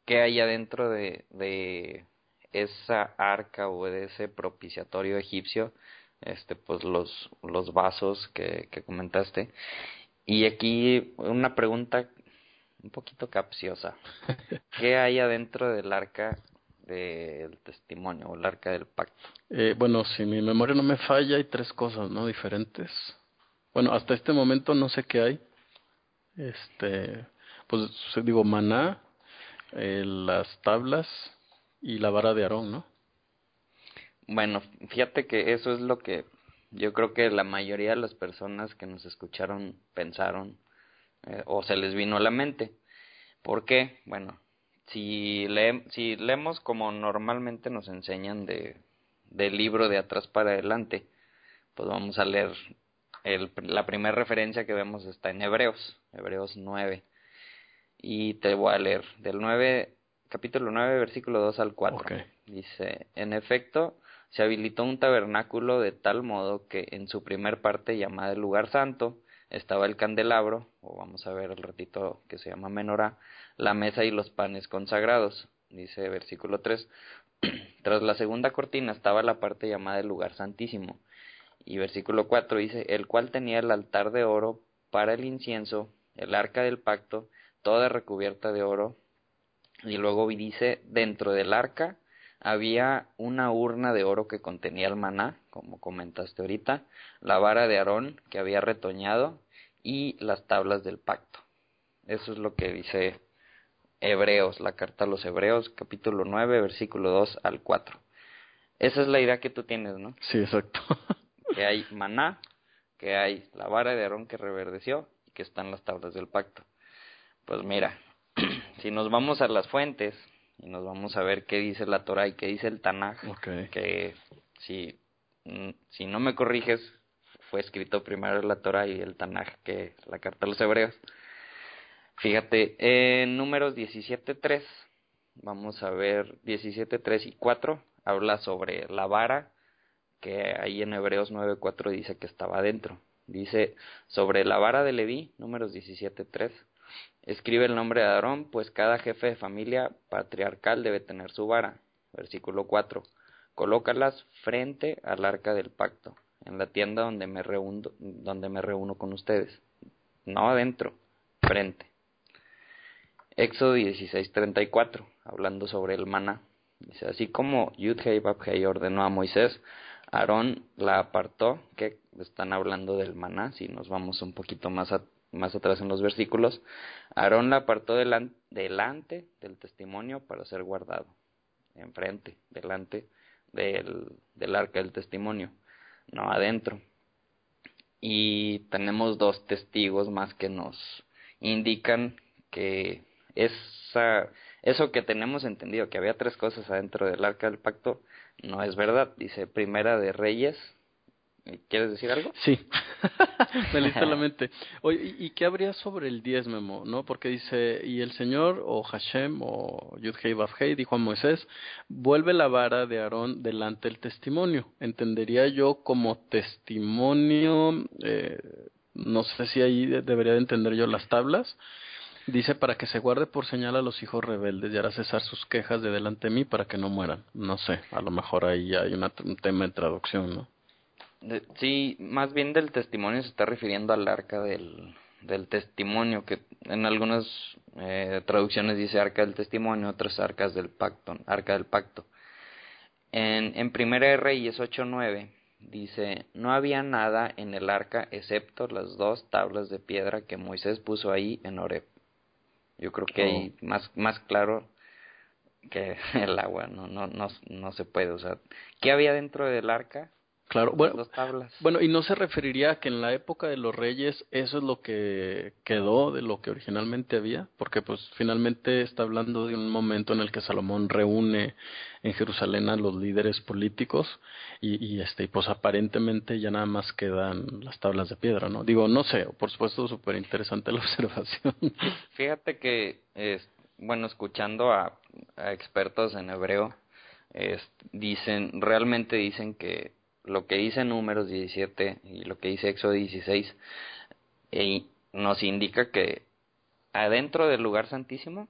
que hay adentro de, de esa arca o de ese propiciatorio egipcio, este, pues los, los vasos que, que comentaste. Y aquí una pregunta un poquito capciosa. (laughs) ¿Qué hay adentro del arca del testimonio o el arca del pacto? Eh, bueno, si mi memoria no me falla, hay tres cosas, ¿no? Diferentes. Bueno, hasta este momento no sé qué hay. Este, pues digo, maná, eh, las tablas y la vara de Aarón, ¿no? Bueno, fíjate que eso es lo que yo creo que la mayoría de las personas que nos escucharon pensaron eh, o se les vino a la mente. ¿Por qué? Bueno, si, le, si leemos como normalmente nos enseñan de, del libro de atrás para adelante, pues vamos a leer el, la primera referencia que vemos está en Hebreos, Hebreos 9. Y te voy a leer del 9, capítulo 9, versículo 2 al 4. Dice, en efecto, se habilitó un tabernáculo de tal modo que en su primer parte llamada el lugar santo estaba el candelabro, o vamos a ver el ratito que se llama menorá, la mesa y los panes consagrados. Dice versículo 3, (clears throat) tras la segunda cortina estaba la parte llamada el lugar santísimo. Y versículo 4 dice, el cual tenía el altar de oro para el incienso, el arca del pacto, toda recubierta de oro. Y luego dice, dentro del arca había una urna de oro que contenía el maná, como comentaste ahorita, la vara de Aarón que había retoñado y las tablas del pacto. Eso es lo que dice Hebreos, la carta a los Hebreos, capítulo 9, versículo 2 al 4. Esa es la idea que tú tienes, ¿no? Sí, exacto. (laughs) que hay maná, que hay la vara de Aarón que reverdeció y que están las tablas del pacto. Pues mira, (clears throat) si nos vamos a las fuentes y nos vamos a ver qué dice la Torah y qué dice el Tanaj, que si, mm, si no me corriges, fue escrito primero la Torah y el Tanaj que la carta a los hebreos. Fíjate, en números 17.3, vamos a ver 17.3 y 4, habla sobre la vara, que ahí en Hebreos 9.4 dice que estaba adentro. Dice, sobre la vara de Leví, números 17.3, escribe el nombre de Aarón, pues cada jefe de familia patriarcal debe tener su vara. Versículo 4, colócalas frente al arca del pacto, en la tienda donde me reúno, donde me reúno con ustedes. No adentro, frente. Éxodo 16:34, hablando sobre el maná. Dice, así como Yudhei Babhei ordenó a Moisés, Aarón la apartó, que están hablando del maná, si nos vamos un poquito más, más atrás en los versículos, Aarón la apartó delante, delante del testimonio para ser guardado, enfrente, delante del, del arca del testimonio, no adentro. Y tenemos dos testigos más que nos indican que esa, eso que tenemos entendido, que había tres cosas adentro del arca del pacto, no es verdad. Dice Primera de Reyes. ¿Quieres decir algo? Sí, me la mente. Oye, ¿y qué habría sobre el diez, Memo? ¿No? Porque dice, y el Señor, o Hashem, o Yudhei Bafhei, dijo a Moisés, vuelve la vara de Aarón delante del testimonio. Entendería yo como testimonio, eh, no sé si ahí debería de entender yo las tablas, Dice para que se guarde por señal a los hijos rebeldes y hará cesar sus quejas de delante de mí para que no mueran. No sé, a lo mejor ahí hay un tema de traducción, ¿no? sí, más bien del testimonio se está refiriendo al arca del, testimonio, que en algunas eh, traducciones dice arca del testimonio, otras arcas del pacto, arca del pacto. En, en Primera de Reyes 8.9 dice, no había nada en el arca excepto las dos tablas de piedra que Moisés puso ahí en Oreb. Yo creo que hay oh. más, más claro que (laughs) el agua, no, no, no, no se puede. O sea, ¿qué había dentro del arca? Claro, bueno, bueno, y no se referiría a que en la época de los reyes eso es lo que quedó de lo que originalmente había, porque pues finalmente está hablando de un momento en el que Salomón reúne en Jerusalén a los líderes políticos y, y este, pues aparentemente ya nada más quedan las tablas de piedra, ¿no? Digo, no sé, por supuesto súper interesante (laughs) la observación. Fíjate que, es, bueno, escuchando a, a expertos en hebreo, es, dicen, realmente dicen que lo que dice Números 17 y lo que dice Éxodo 16 y nos indica que adentro del lugar santísimo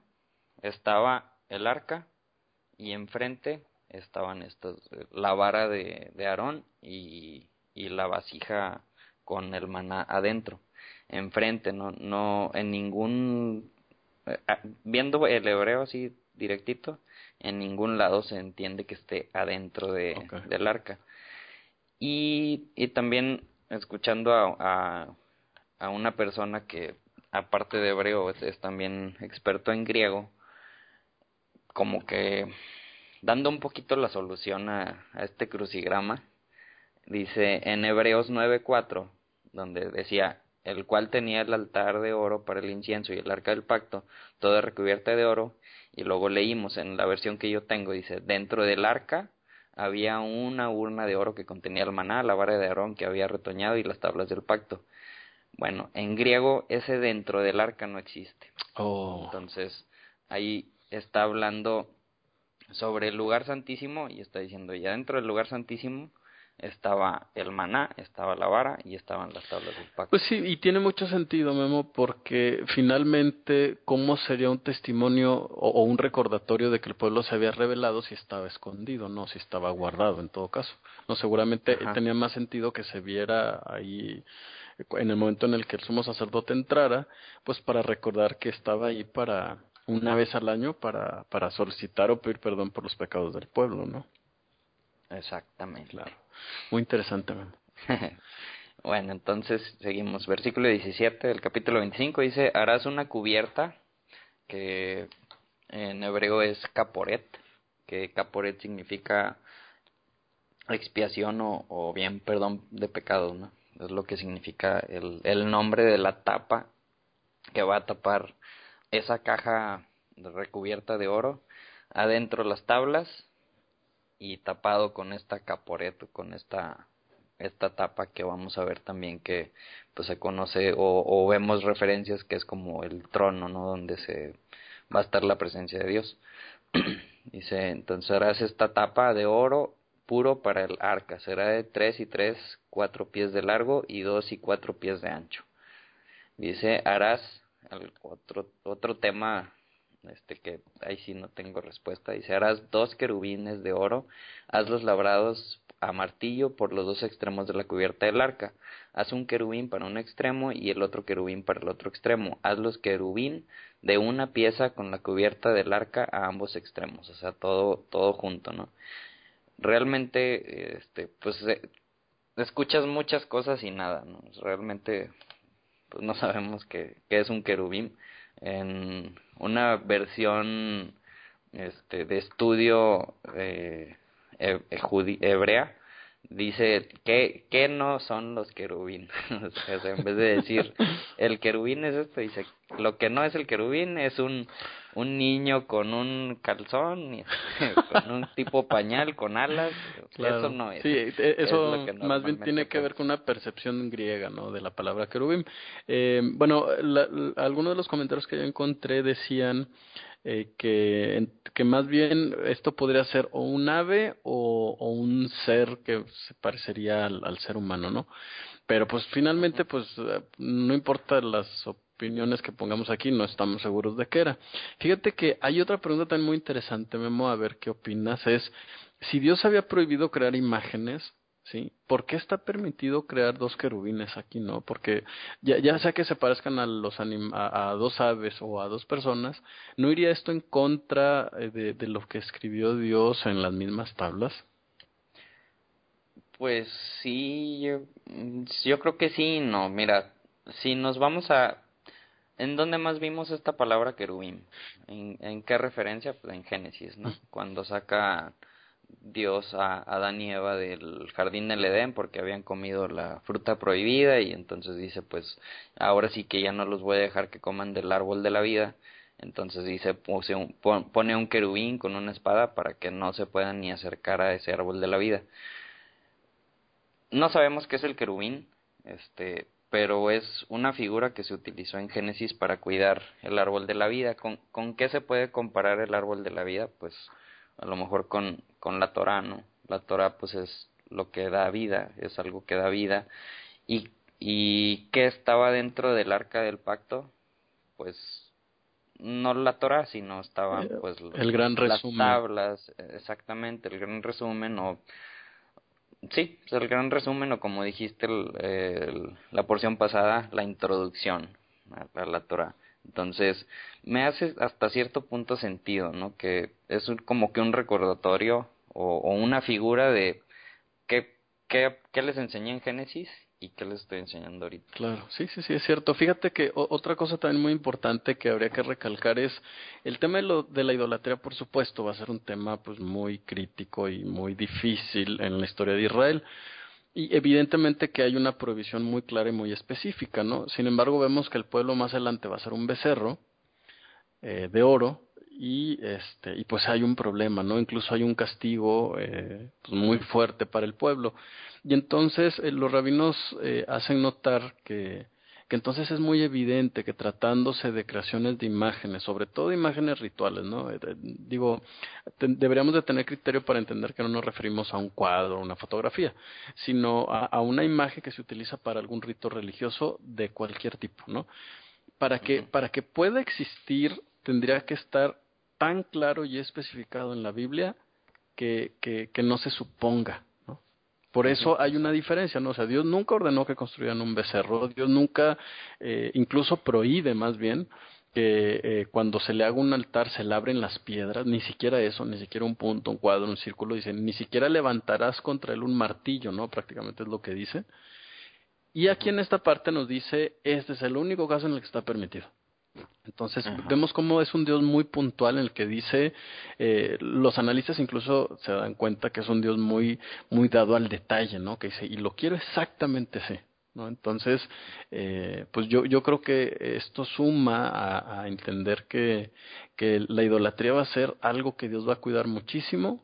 estaba el arca y enfrente estaban estos la vara de, de Aarón y, y la vasija con el maná adentro enfrente no no en ningún eh, ah, viendo el hebreo así directito en ningún lado se entiende que esté adentro de, del arca y, también escuchando a, a, una persona que, aparte de hebreo, es, también experto en griego, como que dando un poquito la solución a, a este crucigrama, dice en Hebreos 9:4, donde decía, el cual tenía el altar de oro para el incienso y el arca del pacto, toda recubierta de oro, y luego leímos en la versión que yo tengo, dice, dentro del arca había una urna de oro que contenía el maná, la vara de Aarón que había retoñado y las tablas del pacto. Bueno, en griego ese dentro del arca no existe. Oh. Entonces, ahí está hablando sobre el lugar santísimo y está diciendo, ya dentro del lugar santísimo estaba el maná, estaba la vara y estaban las tablas del pacto. Pues sí, y tiene mucho sentido, Memo, porque finalmente, ¿cómo sería un testimonio o, un recordatorio de que el pueblo se había revelado si estaba escondido, no si estaba guardado en todo caso? No, seguramente tenía más sentido que se viera ahí en el momento en el que el sumo sacerdote entrara, pues para recordar que estaba ahí para una vez al año para, para solicitar o pedir perdón por los pecados del pueblo, ¿no? Exactamente. Claro. Muy interesante. (laughs) bueno, entonces seguimos. Versículo 17 del capítulo 25 dice, harás una cubierta que en hebreo es caporet, que caporet significa expiación o, o bien perdón de pecados, ¿no? Es lo que significa el, el nombre de la tapa que va a tapar esa caja recubierta de oro, adentro las tablas y tapado con esta caporeto, con esta esta tapa que vamos a ver también que pues se conoce o, o, vemos referencias que es como el trono, ¿no? Donde se va a estar la presencia de Dios. (clears throat) Dice, entonces harás esta tapa de oro puro para el arca, será de tres y tres, cuatro pies de largo y dos y cuatro pies de ancho. Dice, harás otro, otro tema este que ahí sí no tengo respuesta. Dice, harás dos querubines de oro, hazlos labrados a martillo por los dos extremos de la cubierta del arca. Haz un querubín para un extremo y el otro querubín para el otro extremo. Haz los querubín de una pieza con la cubierta del arca a ambos extremos, o sea, todo, todo junto, ¿no? Realmente, este, pues, eh, escuchas muchas cosas y nada, ¿no? Realmente, pues no sabemos qué, qué es un querubín en una versión este, de estudio eh, hebrea dice que, que no son los querubín. (laughs) en vez de decir (laughs) el querubín es esto, dice lo que no es el querubín es un, un niño con un calzón, (laughs) con un tipo pañal, con alas. Eso no es. Sí, e, eso más bien tiene que ver con una percepción griega, ¿no? De la palabra querubín. Eh, bueno, algunos de los comentarios que yo encontré decían eh, que, que más bien esto podría ser o un ave o, o un ser que se parecería al, ser humano, ¿no? Pero pues finalmente, pues no importa las opiniones que pongamos aquí, no estamos seguros de qué era. Fíjate que hay otra pregunta también muy interesante, Memo, a ver qué opinas, es si Dios había prohibido crear imágenes, ¿sí? ¿Por qué está permitido crear dos querubines aquí, no? Porque ya, ya sea que se parezcan a, los a, dos aves o a dos personas, ¿no iría esto en contra eh, de, de lo que escribió Dios en las mismas tablas? Pues sí, yo, mm, yo creo que sí, no. Mira, si nos vamos a... ¿En dónde más vimos esta palabra querubín? ¿En, en qué referencia? Pues en Génesis, ¿no? Cuando saca Dios a Adán y Eva del jardín del Edén porque habían comido la fruta prohibida y entonces dice pues ahora sí que ya no los voy a dejar que coman del árbol de la vida. Entonces dice pone un querubín con una espada para que no se puedan ni acercar a ese árbol de la vida. No sabemos qué es el querubín este pero es una figura que se utilizó en Génesis para cuidar el árbol de la vida. Con, con qué se puede comparar el árbol de la vida pues a lo mejor con, con la Torah, ¿no? La Torah pues es lo que da vida, es algo que da vida. ¿Y, y qué estaba dentro del arca del pacto? Pues no la Torah, sino estaban eh, pues el gran las tablas, exactamente, el gran resumen o sí, el gran resumen o como dijiste el, la porción pasada, la introducción a la Torah. Entonces, me hace hasta cierto punto sentido, ¿no? Que es como que un recordatorio o, o una figura de qué, qué, qué les enseñé en Génesis y qué les estoy enseñando ahorita. Claro, sí, sí, sí, es cierto. Fíjate que otra cosa también muy importante que habría que recalcar es el tema de, lo, de la idolatría, por supuesto, va a ser un tema pues muy crítico y muy difícil en la historia de Israel y evidentemente que hay una prohibición muy clara y muy específica, ¿no? Sin embargo, vemos que el pueblo más adelante va a ser un becerro eh, de oro y este y pues hay un problema, ¿no? Incluso hay un castigo eh, pues muy fuerte para el pueblo y entonces eh, los rabinos eh, hacen notar que que entonces es muy evidente que tratándose de creaciones de imágenes, sobre todo imágenes rituales, ¿no? Eh, digo, deberíamos de tener criterio para entender que no nos referimos a un cuadro una fotografía, sino a, una imagen que se utiliza para algún rito religioso de cualquier tipo, ¿no? Para que, para que pueda existir, tendría que estar tan claro y especificado en la Biblia que, que, que no se suponga, por eso hay una diferencia, ¿no? O sea, Dios nunca ordenó que construyeran un becerro, Dios nunca, eh, incluso prohíbe más bien que eh, cuando se le haga un altar se labren las piedras, ni siquiera eso, ni siquiera un punto, un cuadro, un círculo, dice, ni siquiera levantarás contra él un martillo, ¿no? Prácticamente es lo que dice. Y aquí en esta parte nos dice, este es el único caso en el que está permitido. Entonces vemos cómo es un Dios muy puntual en el que dice, eh, los analistas incluso se dan cuenta que es un Dios muy, muy dado al detalle, ¿no? Que dice, y lo quiero exactamente así. ¿No? Entonces, eh, pues yo, yo creo que esto suma a, a entender que, que la idolatría va a ser algo que Dios va a cuidar muchísimo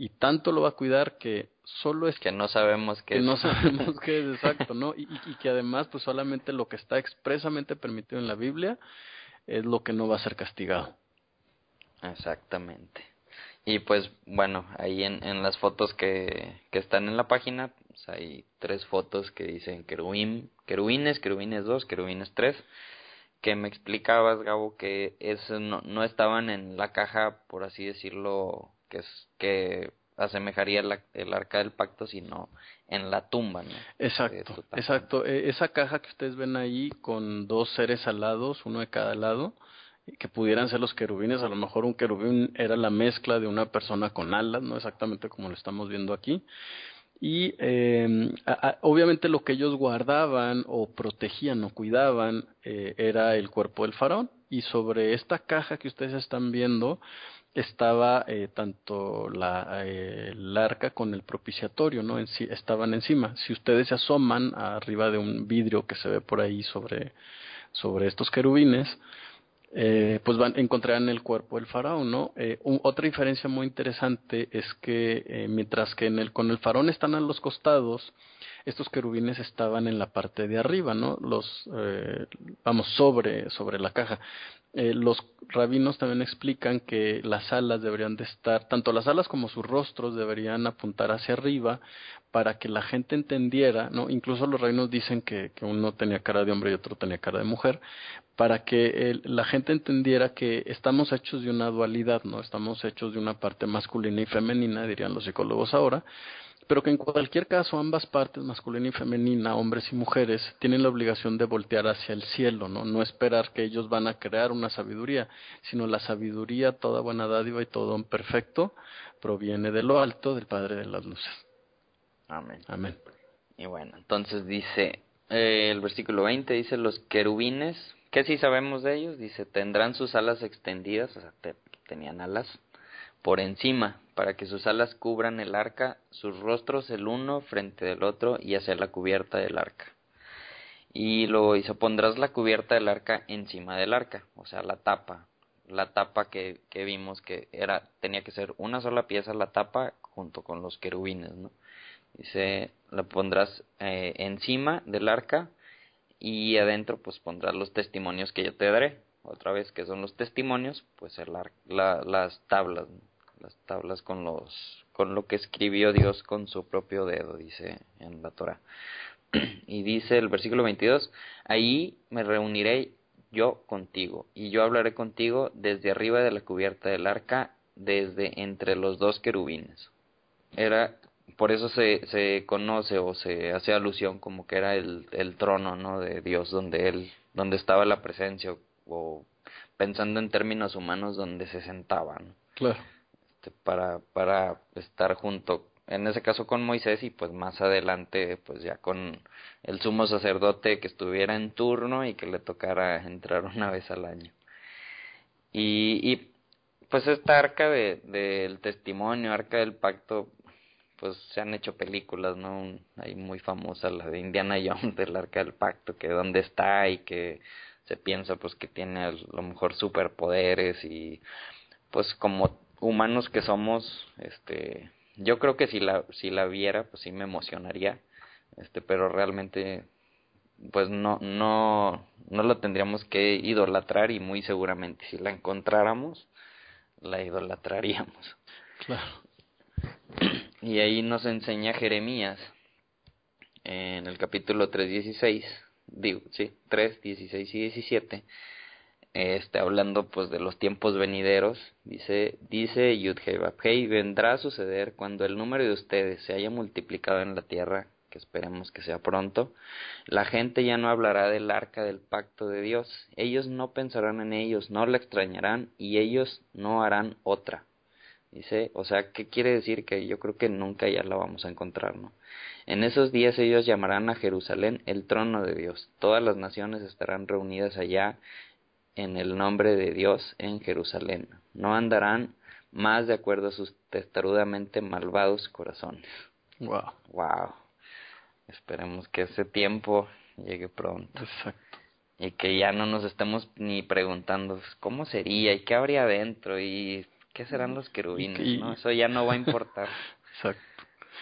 y tanto lo va a cuidar que solo es que no sabemos qué que no (laughs) sabemos qué es exacto, ¿no? Y, y, que además pues solamente lo que está expresamente permitido en la Biblia es lo que no va a ser castigado. Exactamente. Y pues bueno, ahí en, en las fotos que, que están en la página, pues hay tres fotos que dicen querubín, querubines, querubines 2, querubines 3, que me explicabas, Gabo, que eso no, no estaban en la caja, por así decirlo, que es que asemejaría el arca del pacto, sino en la tumba. ¿no? Exacto, exacto. E, esa caja que ustedes ven ahí con dos seres alados, uno de cada lado, que pudieran ser los querubines, a lo mejor un querubín era la mezcla de una persona con alas, no exactamente como lo estamos viendo aquí. Y eh, obviamente lo que ellos guardaban o protegían o cuidaban eh, era el cuerpo del faraón. Y sobre esta caja que ustedes están viendo, estaba eh, tanto la, eh, el arca con el propiciatorio, ¿no? En estaban encima. Si ustedes se asoman arriba de un vidrio que se ve por ahí sobre, sobre estos querubines, eh, pues van, encontrarán el cuerpo del faraón, ¿no? Eh, otra diferencia muy interesante es que eh, mientras que en el, con el faraón están a los costados, estos querubines estaban en la parte de arriba, ¿no? Los, eh, vamos, sobre, sobre la caja. Eh, los rabinos también explican que las alas deberían de estar, tanto las alas como sus rostros deberían apuntar hacia arriba para que la gente entendiera, ¿no? Incluso los rabinos dicen que, que uno tenía cara de hombre y otro tenía cara de mujer, para que la gente entendiera que estamos hechos de una dualidad, ¿no? Estamos hechos de una parte masculina y femenina, dirían los psicólogos ahora, pero que en cualquier caso ambas partes, masculina y femenina, hombres y mujeres, tienen la obligación de voltear hacia el cielo, ¿no? No esperar que ellos van a crear una sabiduría, sino la sabiduría, toda buena dádiva y todo un perfecto proviene de lo alto del Padre de las Luces. Amén. Amén. Y bueno, entonces dice, eh, el versículo 20 dice, los querubines, ¿qué sí sabemos de ellos? Dice, tendrán sus alas extendidas, o sea, tenían alas, por encima, para que sus alas cubran el arca, sus rostros el uno frente del otro y hacia la cubierta del arca. Y luego dice, pondrás la cubierta del arca encima del arca, o sea, la tapa, la tapa que, que vimos que era, tenía que ser una sola pieza la tapa junto con los querubines, ¿no? Dice, la pondrás eh, encima del arca y adentro pues pondrás los testimonios que yo te daré. Otra vez que son los testimonios, pues el la, las tablas, las tablas con los con lo que escribió Dios con su propio dedo, dice en la Torah. (clears throat) y dice el versículo 22, ahí me reuniré yo contigo, y yo hablaré contigo desde arriba de la cubierta del arca, desde entre los dos querubines. Era, por eso se, se conoce o se hace alusión como que era el, el trono, ¿no? De Dios, donde él, donde estaba la presencia, o pensando en términos humanos, donde se sentaban. Claro. Este, para, para estar junto, en ese caso con Moisés y pues más adelante pues ya con el sumo sacerdote que estuviera en turno y que le tocara entrar (laughs) una vez al año. Y, y pues esta arca de, del testimonio, arca del pacto, pues se han hecho películas, ¿no? Hay muy famosa la de Indiana Jones (laughs) del arca del pacto, que dónde está y que se piensa pues que tiene a lo mejor superpoderes y pues como humanos que somos, este, yo creo que si la, si la viera, pues sí me emocionaría, este, pero realmente pues no, no, no lo tendríamos que idolatrar y muy seguramente si la encontráramos, la idolatraríamos. Claro. (clears throat) Y ahí nos enseña Jeremías en el capítulo 3.16, digo, sí, 3, 16 y 17, este, hablando pues de los tiempos venideros, dice, dice Yudhei vendrá a suceder cuando el número de ustedes se haya multiplicado en la tierra, que esperemos que sea pronto, la gente ya no hablará del arca del pacto de Dios, ellos no pensarán en ellos, no la extrañarán y ellos no harán otra. Dice, o sea, ¿qué quiere decir? Que yo creo que nunca ya la vamos a encontrar, ¿no? En esos días ellos llamarán a Jerusalén el trono de Dios. Todas las naciones estarán reunidas allá en el nombre de Dios en Jerusalén. No andarán más de acuerdo a sus testarudamente malvados corazones. Wow. Wow. Esperemos que ese tiempo llegue pronto. Exacto. Y que ya no nos estemos ni preguntando pues, cómo sería y qué habría dentro y qué serán los querubines, ¿no? Eso ya no va a importar. (laughs) Exacto.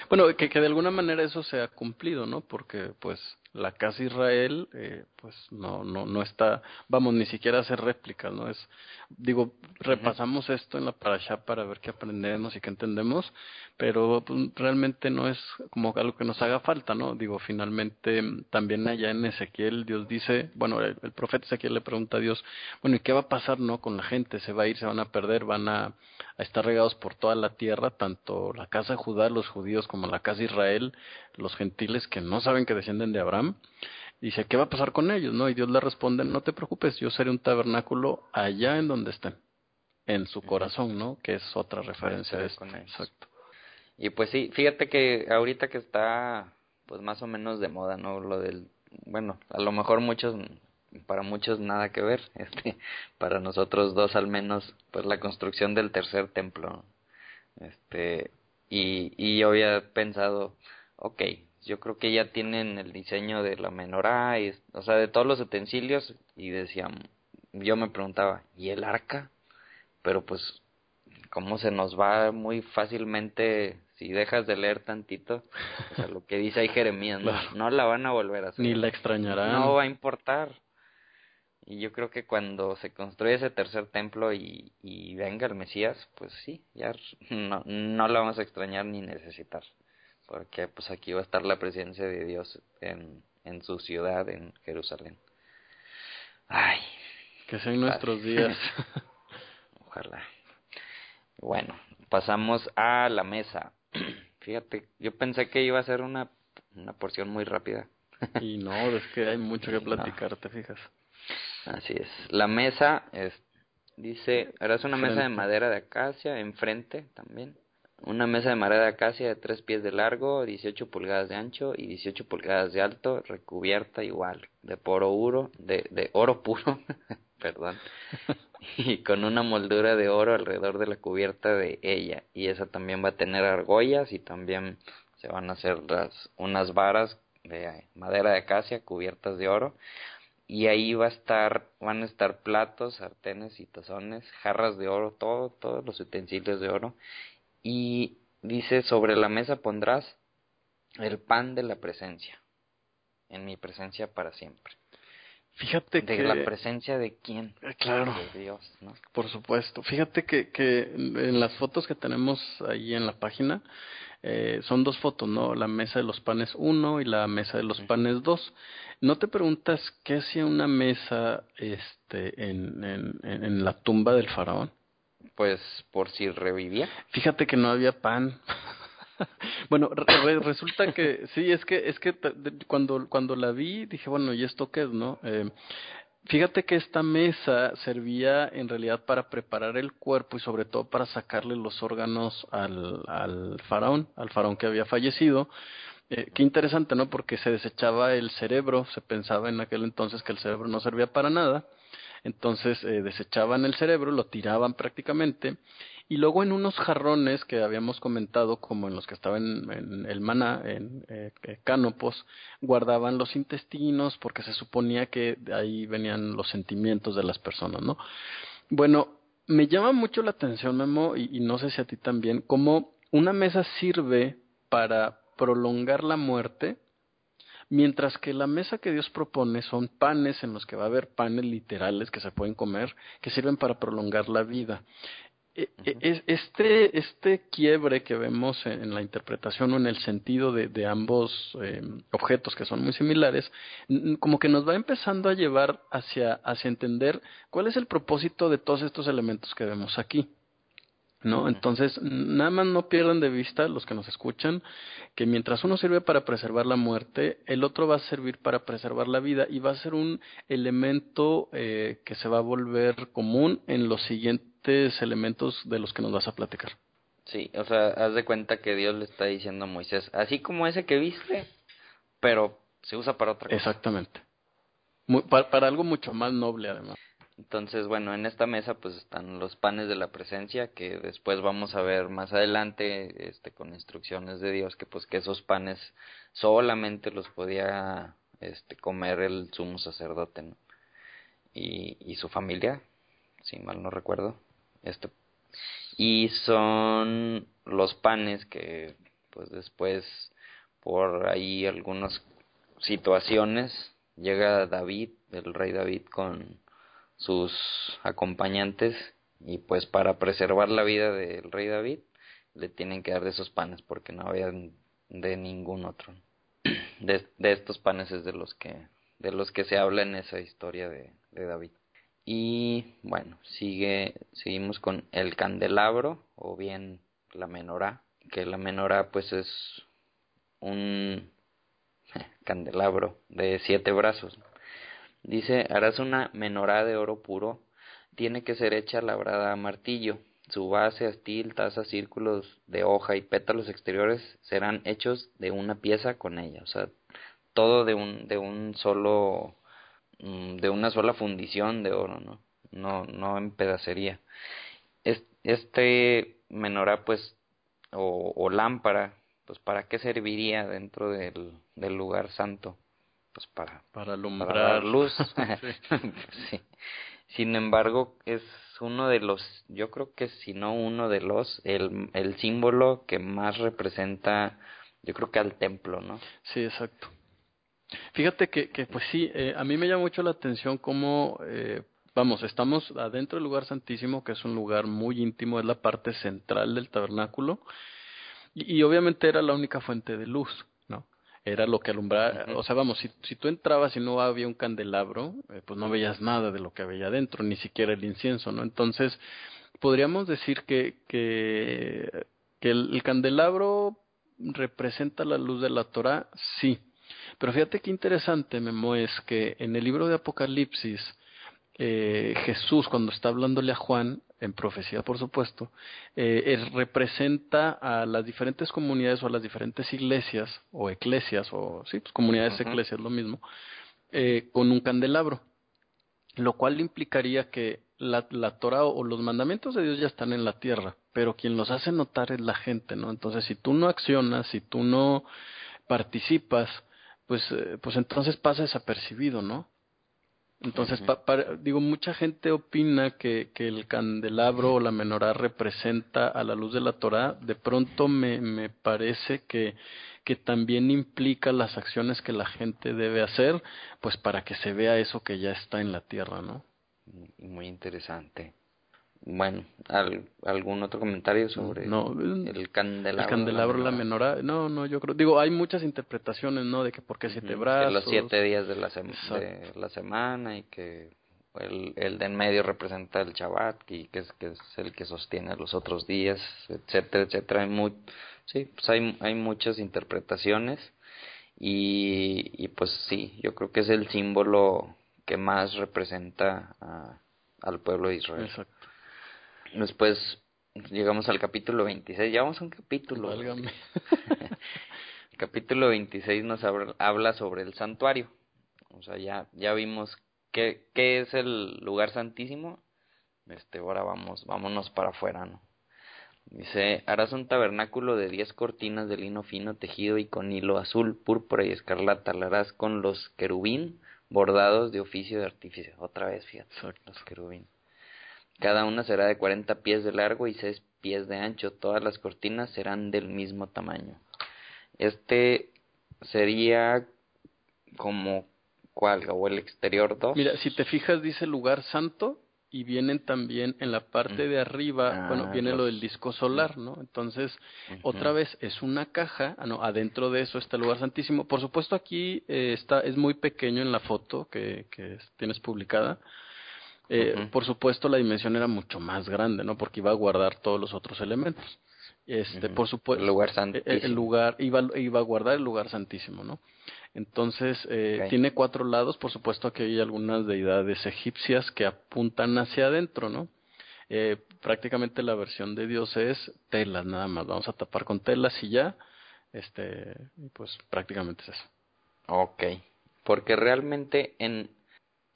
Bueno, que, que de alguna manera eso se ha cumplido, ¿no? Porque pues la casa Israel eh, pues no no no está vamos ni siquiera a hacer réplicas no es digo repasamos esto en la parasha para ver qué aprendemos y qué entendemos pero pues, realmente no es como algo que nos haga falta no digo finalmente también allá en Ezequiel Dios dice bueno el, profeta Ezequiel le pregunta a Dios bueno y qué va a pasar no con la gente se va a ir se van a perder van a, a estar regados por toda la tierra tanto la casa de Judá los judíos como la casa de Israel los gentiles que no saben que descienden de Abraham dice, ¿qué va a pasar con ellos? ¿No? Y Dios le responde, no te preocupes, yo seré un tabernáculo allá en donde estén, en su corazón, ¿no? Que es otra referencia de esto. Exacto. Y pues sí, fíjate que ahorita que está, pues más o menos de moda, ¿no? Lo del, bueno, a lo mejor muchos, para muchos nada que ver, (laughs) este, para nosotros dos al menos, pues la construcción del tercer templo, este, y, y yo había pensado, ok, yo creo que ya tienen el diseño de la menorá, y, o sea, de todos los utensilios, y decían, yo me preguntaba, ¿y el arca? Pero pues, ¿cómo se nos va muy fácilmente si dejas de leer tantito? O sea, lo que dice ahí Jeremías, no, la van a volver a hacer. Ni la extrañarán. No va a importar. Y yo creo que cuando se construye ese tercer templo y, y venga el Mesías, pues sí, ya no, no la vamos a extrañar ni necesitar porque pues aquí va a estar la presencia de Dios en, en su ciudad, en Jerusalén. Ay. Que sean nuestros días. (laughs) (laughs) Ojalá. Bueno, pasamos a la mesa. (clears throat) Fíjate, yo pensé que iba a ser una, una porción muy rápida. (laughs) y no, es que hay mucho que platicar, te fijas. Así es. La mesa es, dice, harás una mesa de madera de acacia, enfrente también una mesa de madera de acacia de 3 pies de largo, 18 pulgadas de ancho y 18 pulgadas de alto, recubierta igual de poro oro, de, de oro puro, (laughs) perdón, (laughs) y con una moldura de oro alrededor de la cubierta de ella. Y esa también va a tener argollas y también se van a hacer las, unas varas de madera de acacia cubiertas de oro. Y ahí va a estar, van a estar platos, sartenes y tazones, jarras de oro, todo, todos los utensilios de oro y dice, sobre la mesa pondrás el pan de la presencia, en mi presencia para siempre. Fíjate de la presencia de quién? Eh, claro. De Dios, ¿no? Por supuesto. Fíjate que, que en las fotos que tenemos ahí en la página eh, son dos fotos, ¿no? La mesa de los panes 1 y la mesa de los panes 2. ¿No te preguntas qué hacía una mesa este, en, en, en la tumba del faraón? Pues por si revivía. Fíjate que no había pan. (laughs) bueno, resulta que sí, es que es que cuando cuando la vi dije, bueno, ¿y esto qué es, no? Eh, fíjate que esta mesa servía en realidad para preparar el cuerpo y sobre todo para sacarle los órganos al, al faraón, al faraón que había fallecido. Eh, qué interesante, ¿no? Porque se desechaba el cerebro, se pensaba en aquel entonces que el cerebro no servía para nada entonces eh, desechaban el cerebro, lo tiraban prácticamente, y luego en unos jarrones que habíamos comentado, como en los que estaban en, el maná, en eh, eh, canopos, guardaban los intestinos porque se suponía que de ahí venían los sentimientos de las personas, ¿no? Bueno, me llama mucho la atención, Memo, y, y no sé si a ti también, cómo una mesa sirve para prolongar la muerte, Mientras que la mesa que Dios propone son panes en los que va a haber panes literales que se pueden comer, que sirven para prolongar la vida. E, e, este, este quiebre que vemos en la interpretación o en el sentido de, ambos eh, objetos que son muy similares, como que nos va empezando a llevar hacia, hacia entender cuál es el propósito de todos estos elementos que vemos aquí. ¿No? Entonces, nada más no pierdan de vista los que nos escuchan que mientras uno sirve para preservar la muerte, el otro va a servir para preservar la vida y va a ser un elemento eh, que se va a volver común en los siguientes elementos de los que nos vas a platicar. Sí, o sea, haz de cuenta que Dios le está diciendo a Moisés, así como ese que viste, pero se usa para otra cosa. Exactamente. para algo mucho más noble, además. Entonces, bueno, en esta mesa pues están los panes de la presencia que después vamos a ver más adelante este con instrucciones de Dios que pues que esos panes solamente los podía este comer el sumo sacerdote. Y, y su familia, si mal no recuerdo. Este y son los panes que pues después por ahí algunas situaciones llega David, el rey David con sus acompañantes y pues para preservar la vida del rey David le tienen que dar de esos panes porque no había de ningún otro. (clears throat) De, de, estos panes es de los que de los que se habla en esa historia de, de David. Y bueno, sigue seguimos con el candelabro o bien la menorá, que la menorá pues es un (laughs) candelabro de siete brazos Dice, harás una menorá de oro puro, tiene que ser hecha labrada a martillo. Su base, astil, taza, círculos de hoja y pétalos exteriores serán hechos de una pieza con ella. O sea, todo de un, de un solo, mm, de una sola fundición de oro, ¿no? No, no en pedacería. Este menorá, pues, o, o lámpara, pues, ¿para qué serviría dentro del, del lugar santo? Pues, para, para alumbrar luz. (laughs) (laughs) sí. Sin embargo, es uno de los, yo creo que si no uno de los, el, el símbolo que más representa, yo creo que al templo, ¿no? Sí, exacto. Fíjate que, que pues sí, eh, a mí me llama mucho la atención cómo, eh, vamos, estamos adentro del lugar santísimo, que es un lugar muy íntimo, es la parte central del tabernáculo, y obviamente era la única fuente de luz era lo que alumbraba, o sea, vamos, si, si tú entrabas y no había un candelabro, eh, pues no veías nada de lo que había adentro, ni siquiera el incienso, ¿no? Entonces, podríamos decir que, que, que el, candelabro representa la luz de la Torah, sí. Pero fíjate qué interesante, Memo, es que en el libro de Apocalipsis, eh, Jesús, cuando está hablándole a Juan, en profecía por supuesto, eh, representa a las diferentes comunidades o a las diferentes iglesias o eclesias o sí, pues comunidades eclesias lo mismo, eh, con un candelabro, lo cual implicaría que la, la Torah o los mandamientos de Dios ya están en la tierra, pero quien los hace notar es la gente, ¿no? Entonces, si tú no accionas, si tú no participas, pues, eh, pues entonces pasa desapercibido, ¿no? Entonces, digo, mucha gente opina que, que el candelabro o la menorá representa a la luz de la Torah. De pronto me, me parece que, que también implica las acciones que la gente debe hacer, pues para que se vea eso que ya está en la tierra, ¿no? Muy interesante. Bueno, ¿algún otro comentario sobre el candelabro? El candelabro, la, menorá. No, no, yo creo. Digo, hay muchas interpretaciones, ¿no? De que por qué siete brazos. los siete días de la, de la semana y que el, el de en medio representa el Shabbat y que es, que es el que sostiene los otros días, etcétera, etcétera. Hay muy, sí, pues hay, hay muchas interpretaciones y, y pues sí, yo creo que es el símbolo que más representa a, al pueblo de Israel. Exacto. Después llegamos al capítulo 26. Ya vamos a un capítulo. (laughs) el capítulo 26 nos habla sobre el santuario. O sea, ya, ya vimos qué, qué es el lugar santísimo. Este, ahora vamos, vámonos para afuera, ¿no? Dice, harás un tabernáculo de diez cortinas de lino fino tejido y con hilo azul, púrpura y escarlata. Lo harás con los querubín bordados de oficio de artificio. Otra vez, fíjate, los querubín. Cada una será de 40 pies de largo y 6 pies de ancho. Todas las cortinas serán del mismo tamaño. Este sería como cuál, o el exterior 2. Mira, si te fijas dice lugar santo y vienen también en la parte de arriba, bueno, Ah, viene lo del disco solar, ¿no? Entonces, otra vez es una caja, ah, no, adentro de eso está el lugar santísimo. Por supuesto aquí eh, está es muy pequeño en la foto que, que es- tienes publicada. Eh. Por supuesto la dimensión era mucho más grande, ¿no? Porque iba a guardar todos los otros elementos. Este, por supuesto, El lugar santísimo. el lugar iba, iba a guardar el lugar santísimo, ¿no? Entonces, eh, tiene cuatro lados, por supuesto que hay algunas deidades egipcias que apuntan hacia adentro, ¿no? Eh, prácticamente la versión de Dios es telas nada más, vamos a tapar con telas y ya, este, pues prácticamente es eso. Ok, porque realmente en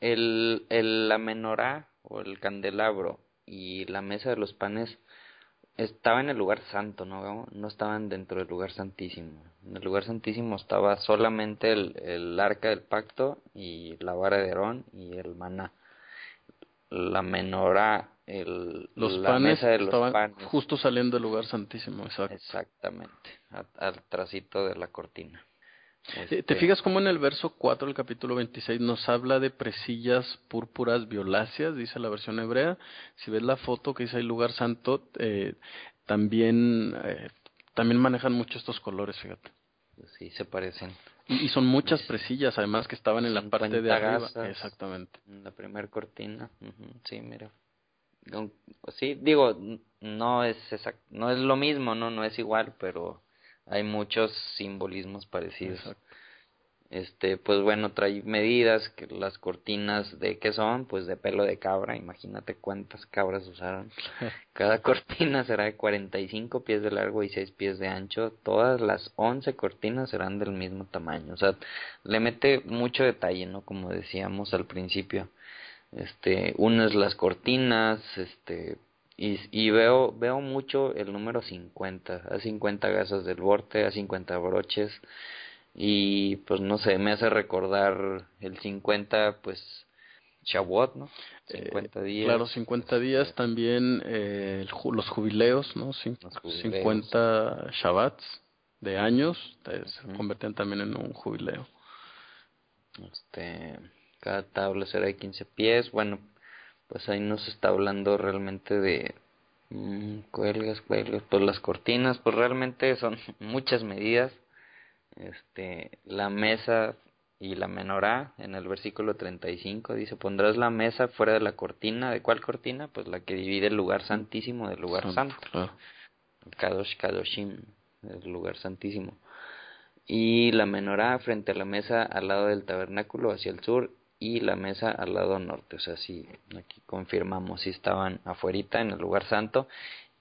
el, el, la menorá o el candelabro y la mesa de los panes estaba en el lugar santo, ¿no? No estaban dentro del lugar santísimo. En el lugar santísimo estaba solamente el, el arca del pacto y la vara de Aarón y el maná. La menorá, el, Los la panes mesa de los estaban panes. justo saliendo del lugar santísimo, exacto. Exactamente, a- al trasito de la cortina. Eh, ¿Te Este, fijas cómo en el verso 4 del capítulo 26 nos habla de presillas púrpuras violáceas, dice la versión hebrea? Si ves la foto que dice ahí lugar santo, eh, también, eh, también manejan mucho estos colores, fíjate. Sí, se parecen. Y, y son muchas presillas, además, que estaban en la parte de 50 arriba. Exactamente. En la primer cortina, sí, mira. No- Sí, digo, no es exact, no es lo mismo, no, no es igual, pero hay muchos simbolismos parecidos. Exacto. Este, pues bueno, trae medidas, que las cortinas de qué son, pues de pelo de cabra, imagínate cuántas cabras usaron. (laughs) Cada cortina será de 45 pies de largo y 6 pies de ancho. Todas las 11 cortinas serán del mismo tamaño. O sea, le mete mucho detalle, ¿no? Como decíamos al principio. Este, unas las cortinas, este, y, y veo, veo mucho el número 50. A 50 gasas del borde, a 50 broches. Y pues no sé, me hace recordar el 50, pues, Shavuot, ¿no? 50 Eh, días. Claro, 50 días este, también eh, los jubileos, ¿no? Cin- Los jubileos. 50 Shabbats de años eh, se Ujú. convertían también en un jubileo. Este, cada tabla será de 15 pies. Bueno, pues ahí nos está hablando realmente de mm, cuelgas, cuelgas, pues las cortinas, pues realmente son (laughs) muchas medidas. Este, la mesa y la menorá en el versículo 35 dice, pondrás la mesa fuera de la cortina. ¿De cuál cortina? Pues la que divide el lugar santísimo del lugar Santo, santo. claro. Kadosh Kadoshim, el lugar santísimo. Y la menorá frente a la mesa al lado del tabernáculo hacia el sur y la mesa al lado norte. O sea, sí, aquí confirmamos si estaban afuerita en el lugar santo.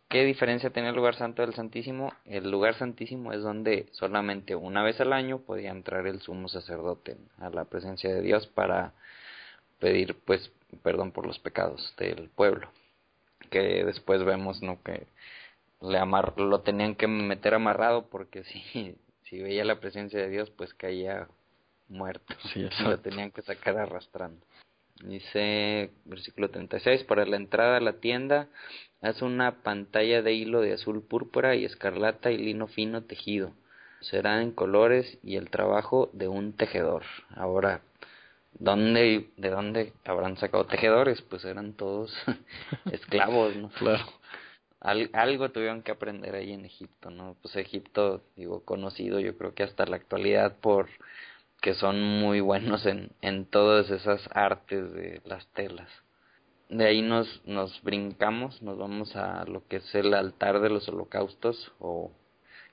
¿Qué diferencia tenía el lugar santo del santísimo? El lugar santísimo es donde solamente una vez al año podía entrar el sumo sacerdote a la presencia de Dios para pedir pues perdón por los pecados del pueblo. Que después vemos, ¿no? Que le amar lo tenían que meter amarrado porque (laughs) si si veía la presencia de Dios pues caía muerto Sí, (laughs) y lo tenían que sacar arrastrando dice versículo 36 para la entrada a la tienda haz una pantalla de hilo de azul púrpura y escarlata y lino fino tejido será en colores y el trabajo de un tejedor ahora ¿Dónde, ¿De dónde habrán sacado tejedores? Pues eran todos (laughs) esclavos, ¿no? Claro. Al- algo tuvieron que aprender ahí en Egipto, ¿no? Pues Egipto, digo, conocido yo creo que hasta la actualidad por que son muy buenos en, en todas esas artes de las telas. De ahí nos, nos brincamos, nos vamos a lo que es el altar de los holocaustos, o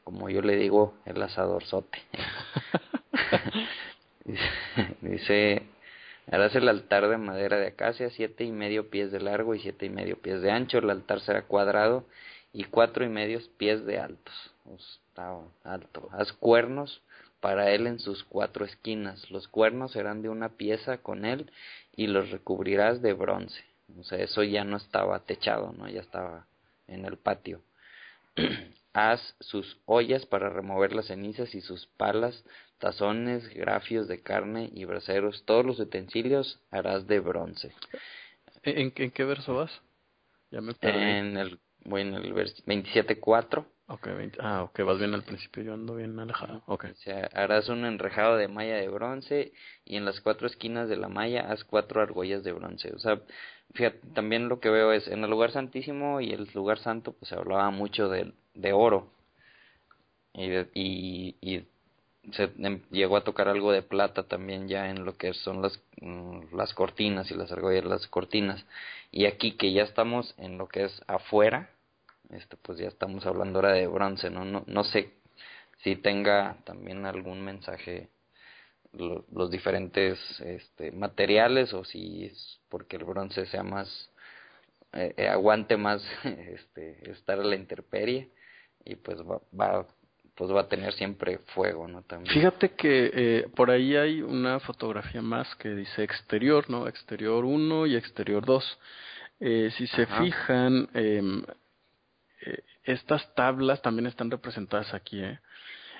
como yo le digo, el asadorzote. (laughs) (laughs) Dice, harás el altar de madera de acacia, siete y medio pies de largo y siete y medio pies de ancho. El altar será cuadrado y cuatro y medio pies de altos. Está alto. Haz cuernos para él en sus cuatro esquinas. Los cuernos serán de una pieza con él y los recubrirás de bronce. O sea, eso ya no estaba techado, ¿no? Ya estaba en el patio. (clears throat) Haz sus ollas para remover las cenizas y sus palas, tazones, grafios de carne y braseros. Todos los utensilios harás de bronce. ¿En, en qué verso vas? Ya me perdí. En el, bueno, el vers- 27.4 Ok, ah, ok, vas bien al principio, yo ando bien alejado. Okay. O sea, harás un enrejado de malla de bronce y en las cuatro esquinas de la malla haz cuatro argollas de bronce. O sea, fíjate, también lo que veo es en el lugar santísimo y el lugar santo, pues se hablaba mucho de, de oro. Y, y, y se em, llegó a tocar algo de plata también ya en lo que son las, mm, las cortinas y las argollas las cortinas. Y aquí que ya estamos en lo que es afuera, este, pues ya estamos hablando ahora de bronce, ¿no? No, no sé si tenga también algún mensaje los diferentes este, materiales o si es porque el bronce sea más eh, eh, aguante más (laughs) este, estar a la intemperie y pues va, va pues va a tener siempre fuego, ¿no? También. Fíjate que eh, por ahí hay una fotografía más que dice exterior, ¿no? Exterior 1 y exterior 2. Eh, si se fijan, em, eh, estas tablas también están representadas aquí, ¿eh?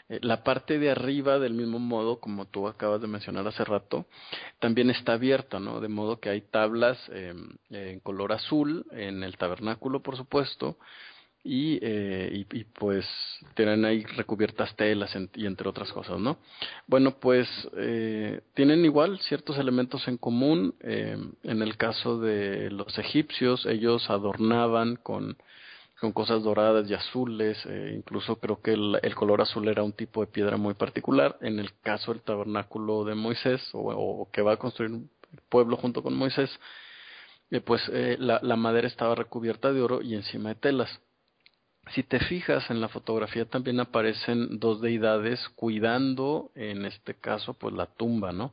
¿eh? La parte de arriba, del mismo modo, como tú acabas de mencionar hace rato, también está abierta, ¿no? De modo que hay tablas eh, en color azul en el tabernáculo, por supuesto, y, y, pues tienen ahí recubiertas telas y entre otras cosas, ¿no? Bueno, pues tienen igual ciertos elementos en común. Eh, en el caso de los egipcios, ellos adornaban con, con cosas doradas y azules, eh, incluso creo que el, el, color azul era un tipo de piedra muy particular. En el caso del tabernáculo de Moisés, o, o que va a construir el pueblo junto con Moisés, eh, pues eh, la, la madera estaba recubierta de oro y encima de telas si te fijas en la fotografía también aparecen dos deidades cuidando, en este caso, pues la tumba, ¿no?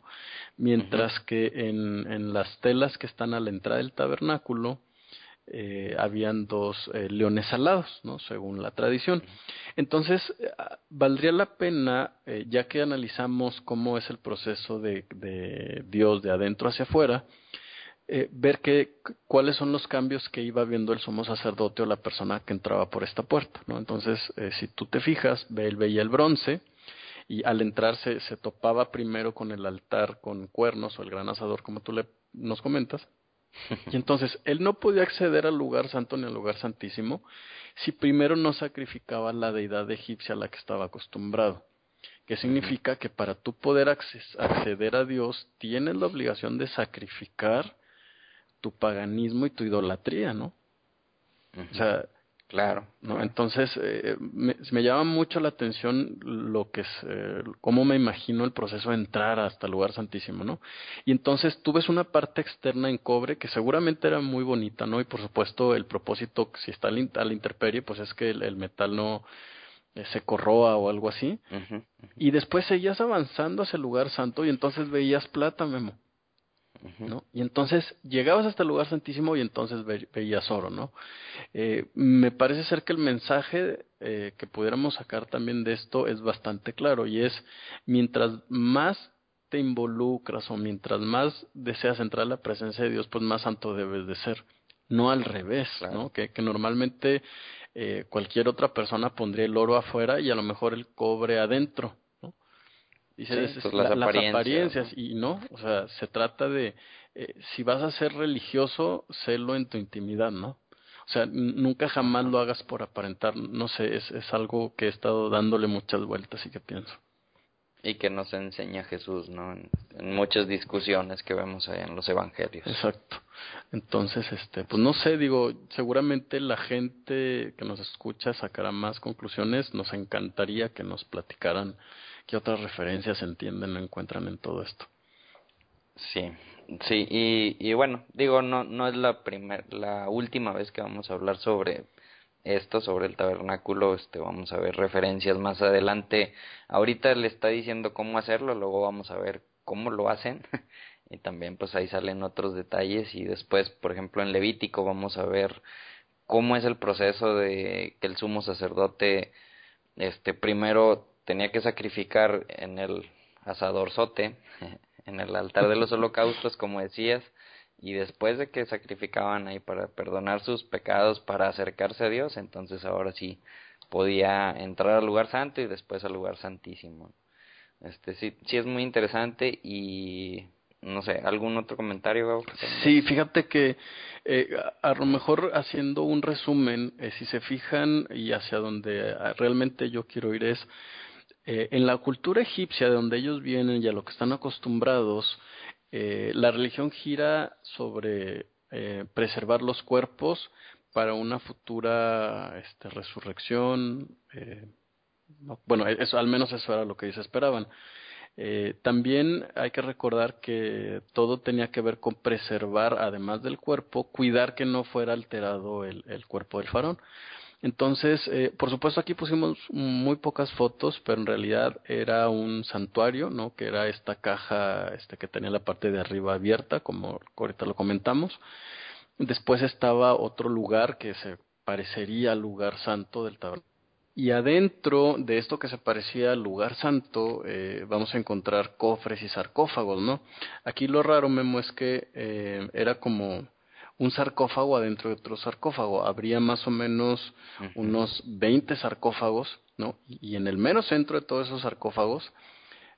Mientras que en, en, las telas que están a la entrada del tabernáculo eh, habían dos eh, leones alados, ¿no? Según la tradición. Entonces, eh, valdría la pena, eh, ya que analizamos cómo es el proceso de, de Dios de adentro hacia afuera, ver que, cuáles son los cambios que iba viendo el sumo sacerdote o la persona que entraba por esta puerta. ¿no? Entonces, si tú te fijas, ve, él veía el bronce y al entrar se, se, topaba primero con el altar con cuernos o el gran asador, como tú le, nos comentas. (laughs) Y entonces él no podía acceder al lugar santo ni al lugar santísimo si primero no sacrificaba la deidad egipcia a la que estaba acostumbrado. ¿Qué significa? Que para tú poder acceder a Dios tienes la obligación de sacrificar tu paganismo y tu idolatría, ¿no? O sea, claro, ¿no? Entonces, eh, me, me, llama mucho la atención lo que es, eh, cómo me imagino el proceso de entrar hasta el lugar santísimo, ¿no? Y entonces tú ves una parte externa en cobre que seguramente era muy bonita, ¿no? Y por supuesto el propósito, si está a la intemperie, pues es que el, el metal no eh, se corroa o algo así. Uh -huh, uh -huh. Y después seguías avanzando hacia el lugar santo y entonces veías plata, Memo. ¿No? Y entonces llegabas hasta el lugar santísimo y entonces ve, veías oro, ¿no? Eh, me parece ser que el mensaje eh, que pudiéramos sacar también de esto es bastante claro y es mientras más te involucras o mientras más deseas entrar a la presencia de Dios, pues más santo debes de ser, no al revés, claro. ¿no? Que, que normalmente eh, cualquier otra persona pondría el oro afuera y a lo mejor el cobre adentro, Dice, sí, pues la, las, apariencias, las apariencias ¿no? y no, o sea, se trata de, eh, si vas a ser religioso, sélo en tu intimidad, ¿no? O sea, nunca jamás lo hagas por aparentar, no sé, es, es algo que he estado dándole muchas vueltas y que pienso. Y que nos enseña Jesús, ¿no? En, en muchas discusiones que vemos ahí en los evangelios. Exacto. Entonces, este, pues no sé, digo, seguramente la gente que nos escucha sacará más conclusiones, nos encantaría que nos platicaran ¿Qué otras referencias entienden o encuentran en todo esto? Sí, sí, y, y bueno, digo, no, no es la primer, la última vez que vamos a hablar sobre esto, sobre el tabernáculo, este, vamos a ver referencias más adelante. Ahorita le está diciendo cómo hacerlo, luego vamos a ver cómo lo hacen, (laughs) y también pues ahí salen otros detalles, y después, por ejemplo, en Levítico vamos a ver cómo es el proceso de que el sumo sacerdote, este, primero tenía que sacrificar en el asadorzote, (laughs) en el altar de los holocaustos, como decías, y después de que sacrificaban ahí para perdonar sus pecados, para acercarse a Dios, entonces ahora sí podía entrar al lugar santo y después al lugar santísimo. Este sí, sí es muy interesante y no sé, ¿algún otro comentario? Sí, fíjate que eh, a, lo mejor haciendo un resumen, eh, si se fijan y hacia donde ah, realmente yo quiero ir es, eh, en la cultura egipcia de donde ellos vienen y a lo que están acostumbrados, la religión gira sobre preservar los cuerpos para una futura este, resurrección. bueno, eso, al menos eso era lo que ellos esperaban. Eh, también hay que recordar que todo tenía que ver con preservar, además del cuerpo, cuidar que no fuera alterado el, cuerpo del faraón. Entonces, eh, por supuesto aquí pusimos muy pocas fotos, pero en realidad era un santuario, ¿no? Que era esta caja este, que tenía la parte de arriba abierta, como ahorita lo comentamos. Después estaba otro lugar que se parecería al lugar santo del tabernáculo y adentro de esto que se parecía al lugar santo, eh, vamos a encontrar cofres y sarcófagos, ¿no? Aquí lo raro, Memo, es que eh, era como un sarcófago adentro de otro sarcófago. Habría más o menos unos 20 sarcófagos, ¿no? Y en el mero centro de todos esos sarcófagos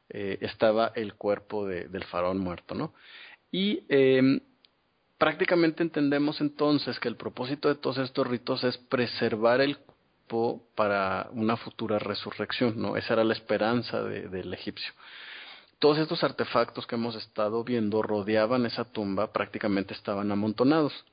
eh, estaba el cuerpo de, del faraón muerto, ¿no? Y em, prácticamente entendemos entonces que el propósito de todos estos ritos es preservar el para una futura resurrección, ¿no? Esa era la esperanza del egipcio. Todos estos artefactos que hemos estado viendo rodeaban esa tumba, prácticamente estaban amontonados.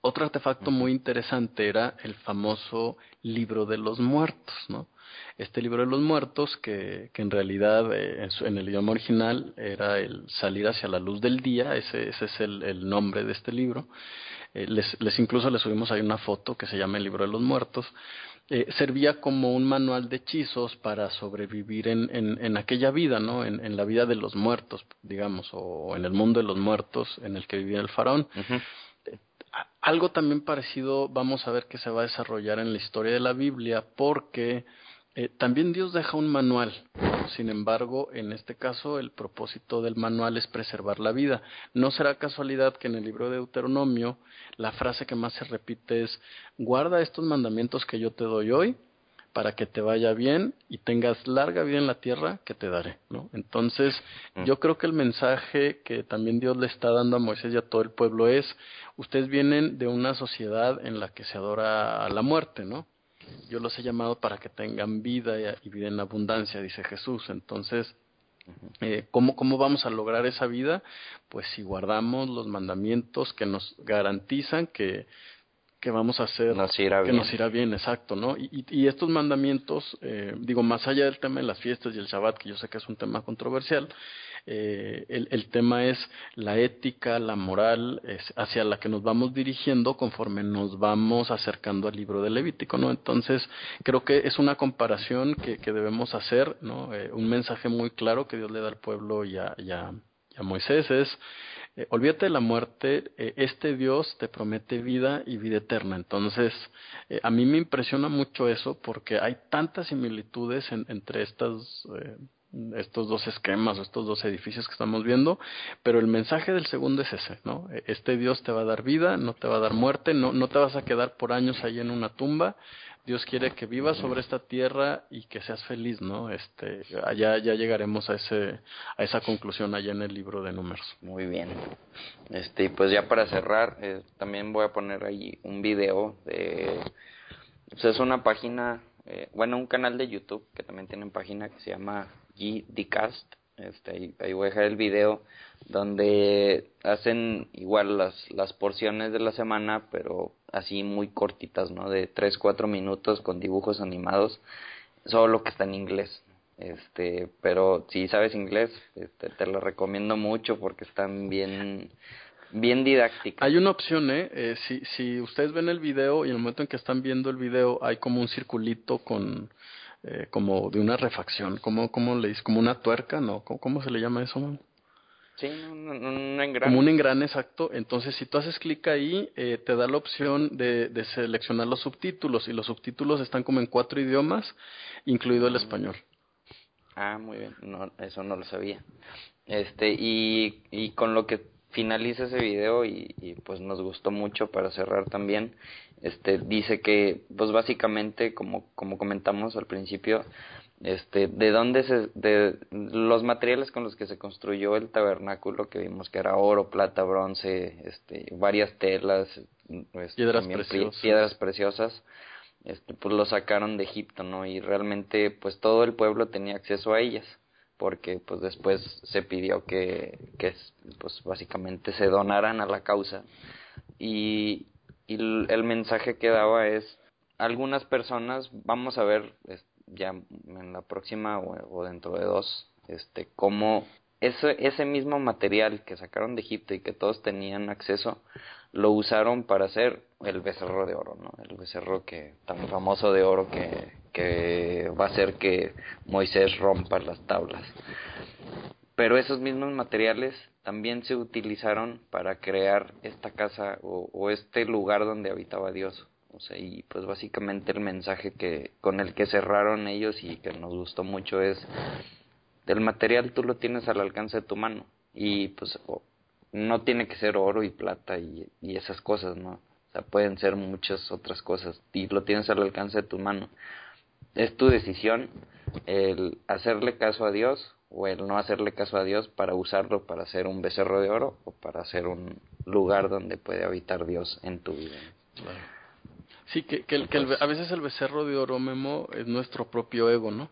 Otro artefacto muy interesante era el famoso libro de los muertos, ¿no? Este libro de los muertos, que, que en realidad eh, en, el idioma original era el salir hacia la luz del día, ese, ese es el, el nombre de este libro, eh, les, les, incluso les subimos ahí una foto que se llama el libro de los muertos, eh, servía como un manual de hechizos para sobrevivir en, en, en aquella vida, ¿no? En, en, la vida de los muertos, digamos, o, en el mundo de los muertos en el que vivía el faraón. Eh, algo también parecido vamos a ver que se va a desarrollar en la historia de la Biblia porque eh, también Dios deja un manual. Sin embargo, en este caso, el propósito del manual es preservar la vida. No será casualidad que en el libro de Deuteronomio la frase que más se repite es, guarda estos mandamientos que yo te doy hoy para que te vaya bien y tengas larga vida en la tierra que te daré, ¿no? Entonces, mm. yo creo que el mensaje que también Dios le está dando a Moisés y a todo el pueblo es, ustedes vienen de una sociedad en la que se adora a la muerte, ¿no? Yo los he llamado para que tengan vida y vida en abundancia, dice Jesús. Entonces, eh, ¿cómo, ¿Cómo vamos a lograr esa vida? Pues si guardamos los mandamientos que nos garantizan que, que vamos a hacer, que nos irá bien, exacto, ¿no? Y, y, estos mandamientos, eh, digo, más allá del tema de las fiestas y el Shabbat, que yo sé que es un tema controversial, eh, el, el, tema es la ética, la moral es hacia la que nos vamos dirigiendo conforme nos vamos acercando al libro de Levítico, ¿no? Entonces, creo que es una comparación que, que debemos hacer, ¿no? Eh, un mensaje muy claro que Dios le da al pueblo y a, y a, Moisés es, eh, olvídate de la muerte, eh, este Dios te promete vida y vida eterna. Entonces, eh, a mí me impresiona mucho eso porque hay tantas similitudes en, entre estas estos dos esquemas o estos dos edificios que estamos viendo, pero el mensaje del segundo es ese, ¿no? Este Dios te va a dar vida, no te va a dar muerte, no, no te vas a quedar por años ahí en una tumba. Dios quiere que vivas sobre esta tierra y que seas feliz, ¿no? Este, allá ya llegaremos a ese a esa conclusión allá en el libro de Números. Muy bien. Este, pues ya para cerrar, eh, también voy a poner ahí un video de pues es una página, eh, bueno, un canal de YouTube que también tienen página que se llama Cast, Este, ahí, voy a dejar el video donde hacen igual las, las porciones de la semana, pero así muy cortitas, ¿no? De 3, 4 minutos con dibujos animados, solo que está en inglés. Este, pero si sabes inglés, este, te lo recomiendo mucho porque están bien bien didácticas. Hay una opción, ¿eh? ¿eh? si, si ustedes ven el video y en el momento en que están viendo el video hay como un circulito con eh, como de una refacción, ¿cómo, cómo le dice? Como una tuerca, ¿no? ¿Cómo, se le llama eso? Sí, un, un, engrane. Como un engrane exacto. Entonces, si tú haces clic ahí, eh, te da la opción de, de, seleccionar los subtítulos y los subtítulos están como en cuatro idiomas, incluido el español. Ah, muy bien. No, eso no lo sabía. Este, y, y con lo que finaliza ese video y, y, pues nos gustó mucho para cerrar también este dice que pues básicamente como como comentamos al principio este, de dónde se, de los materiales con los que se construyó el tabernáculo que vimos que era oro, plata, bronce, este, varias telas, este, piedras preciosas, piedras preciosas, este, pues lo sacaron de Egipto, ¿no? Y realmente, pues todo el pueblo tenía acceso a ellas, porque pues después se pidió que, que pues básicamente se donaran a la causa y, y el mensaje que daba es algunas personas vamos a ver ya en la próxima o, dentro de dos, este, cómo ese, ese mismo material que sacaron de Egipto y que todos tenían acceso, lo usaron para hacer el becerro de oro, ¿no? El becerro que tan famoso de oro que, que va a hacer que Moisés rompa las tablas. Pero esos mismos materiales también se utilizaron para crear esta casa o, este lugar donde habitaba Dios. O sea, y pues básicamente el mensaje que con el que cerraron ellos y que nos gustó mucho es el material tú lo tienes al alcance de tu mano y pues no tiene que ser oro y plata y, y esas cosas, ¿no? O sea, pueden ser muchas otras cosas y lo tienes al alcance de tu mano. Es tu decisión el hacerle caso a Dios o el no hacerle caso a Dios para usarlo para hacer un becerro de oro o para hacer un lugar donde puede habitar Dios en tu vida. Sí, que, que, el, que a veces el becerro de oro, Memo, es nuestro propio ego, ¿no?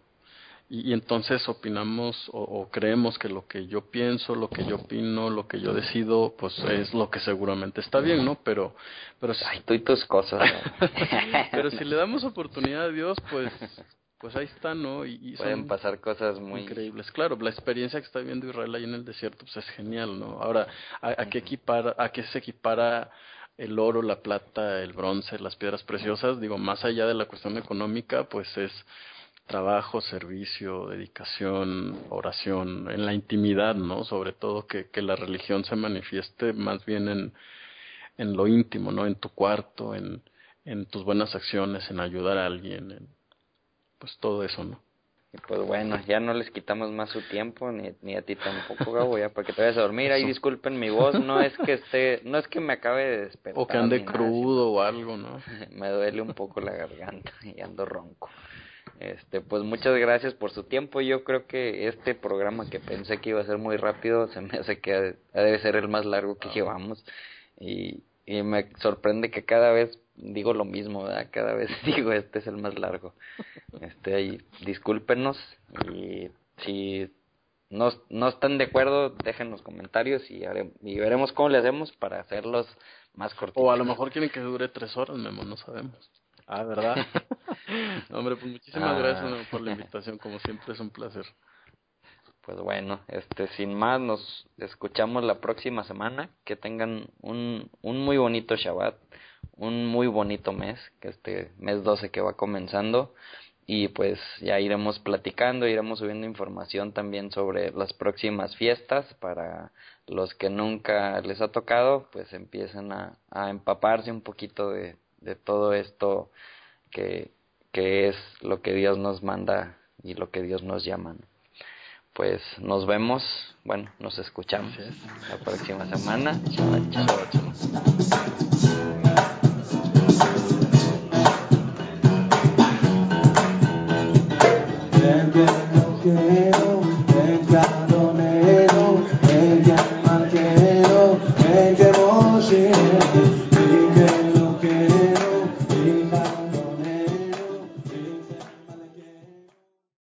Y, entonces opinamos o, creemos que lo que yo pienso, lo que yo opino, lo que yo decido, pues es lo que seguramente está bien, ¿no? Pero, pero Ay, tú y tus cosas. (laughs) pero si le damos oportunidad a Dios, pues, pues ahí está, ¿no? Y, pueden pasar cosas muy increíbles. Claro, la experiencia que está viviendo Israel ahí en el desierto, pues es genial, ¿no? Ahora, ¿a, a qué equipar, a qué se equipara el oro, la plata, el bronce, las piedras preciosas, digo, más allá de la cuestión económica, pues es trabajo, servicio, dedicación, oración, en la intimidad, ¿no? Sobre todo que, que la religión se manifieste más bien en, en lo íntimo, ¿no? En tu cuarto, en, en tus buenas acciones, en ayudar a alguien, en, pues todo eso, ¿no? pues bueno, ya no les quitamos más su tiempo, ni, ni a ti tampoco, Gabo, ya para que te vayas a dormir. Ahí disculpen mi voz, no es que esté, no es que me acabe de despertar. O que ande crudo o algo, ¿no? (laughs) me duele un poco la garganta y ando ronco. Este, pues muchas gracias por su tiempo. Yo creo que este programa que pensé que iba a ser muy rápido, se me hace que debe ser el más largo que llevamos. Y, y me sorprende que cada vez digo lo mismo, ¿verdad? Cada vez (laughs) digo, este es el más largo. Este, ahí, discúlpenos y si no, no están de acuerdo, dejen los comentarios y, y veremos cómo le hacemos para hacerlos más cortos. O a lo mejor quieren que dure tres horas, Memo, no sabemos. Ah, ¿verdad? (laughs) Hombre, pues muchísimas ah. gracias por la invitación, como siempre es un placer. Pues bueno, este, sin más, nos escuchamos la próxima semana. Que tengan un, un muy bonito Shabbat un muy bonito mes, que este mes 12 que va comenzando y pues ya iremos platicando, iremos subiendo información también sobre las próximas fiestas para los que nunca les ha tocado, pues empiecen a, a empaparse un poquito de, de todo esto que, que es lo que Dios nos manda y lo que Dios nos llama. Pues nos vemos, bueno, nos escuchamos la próxima semana. chao, chao.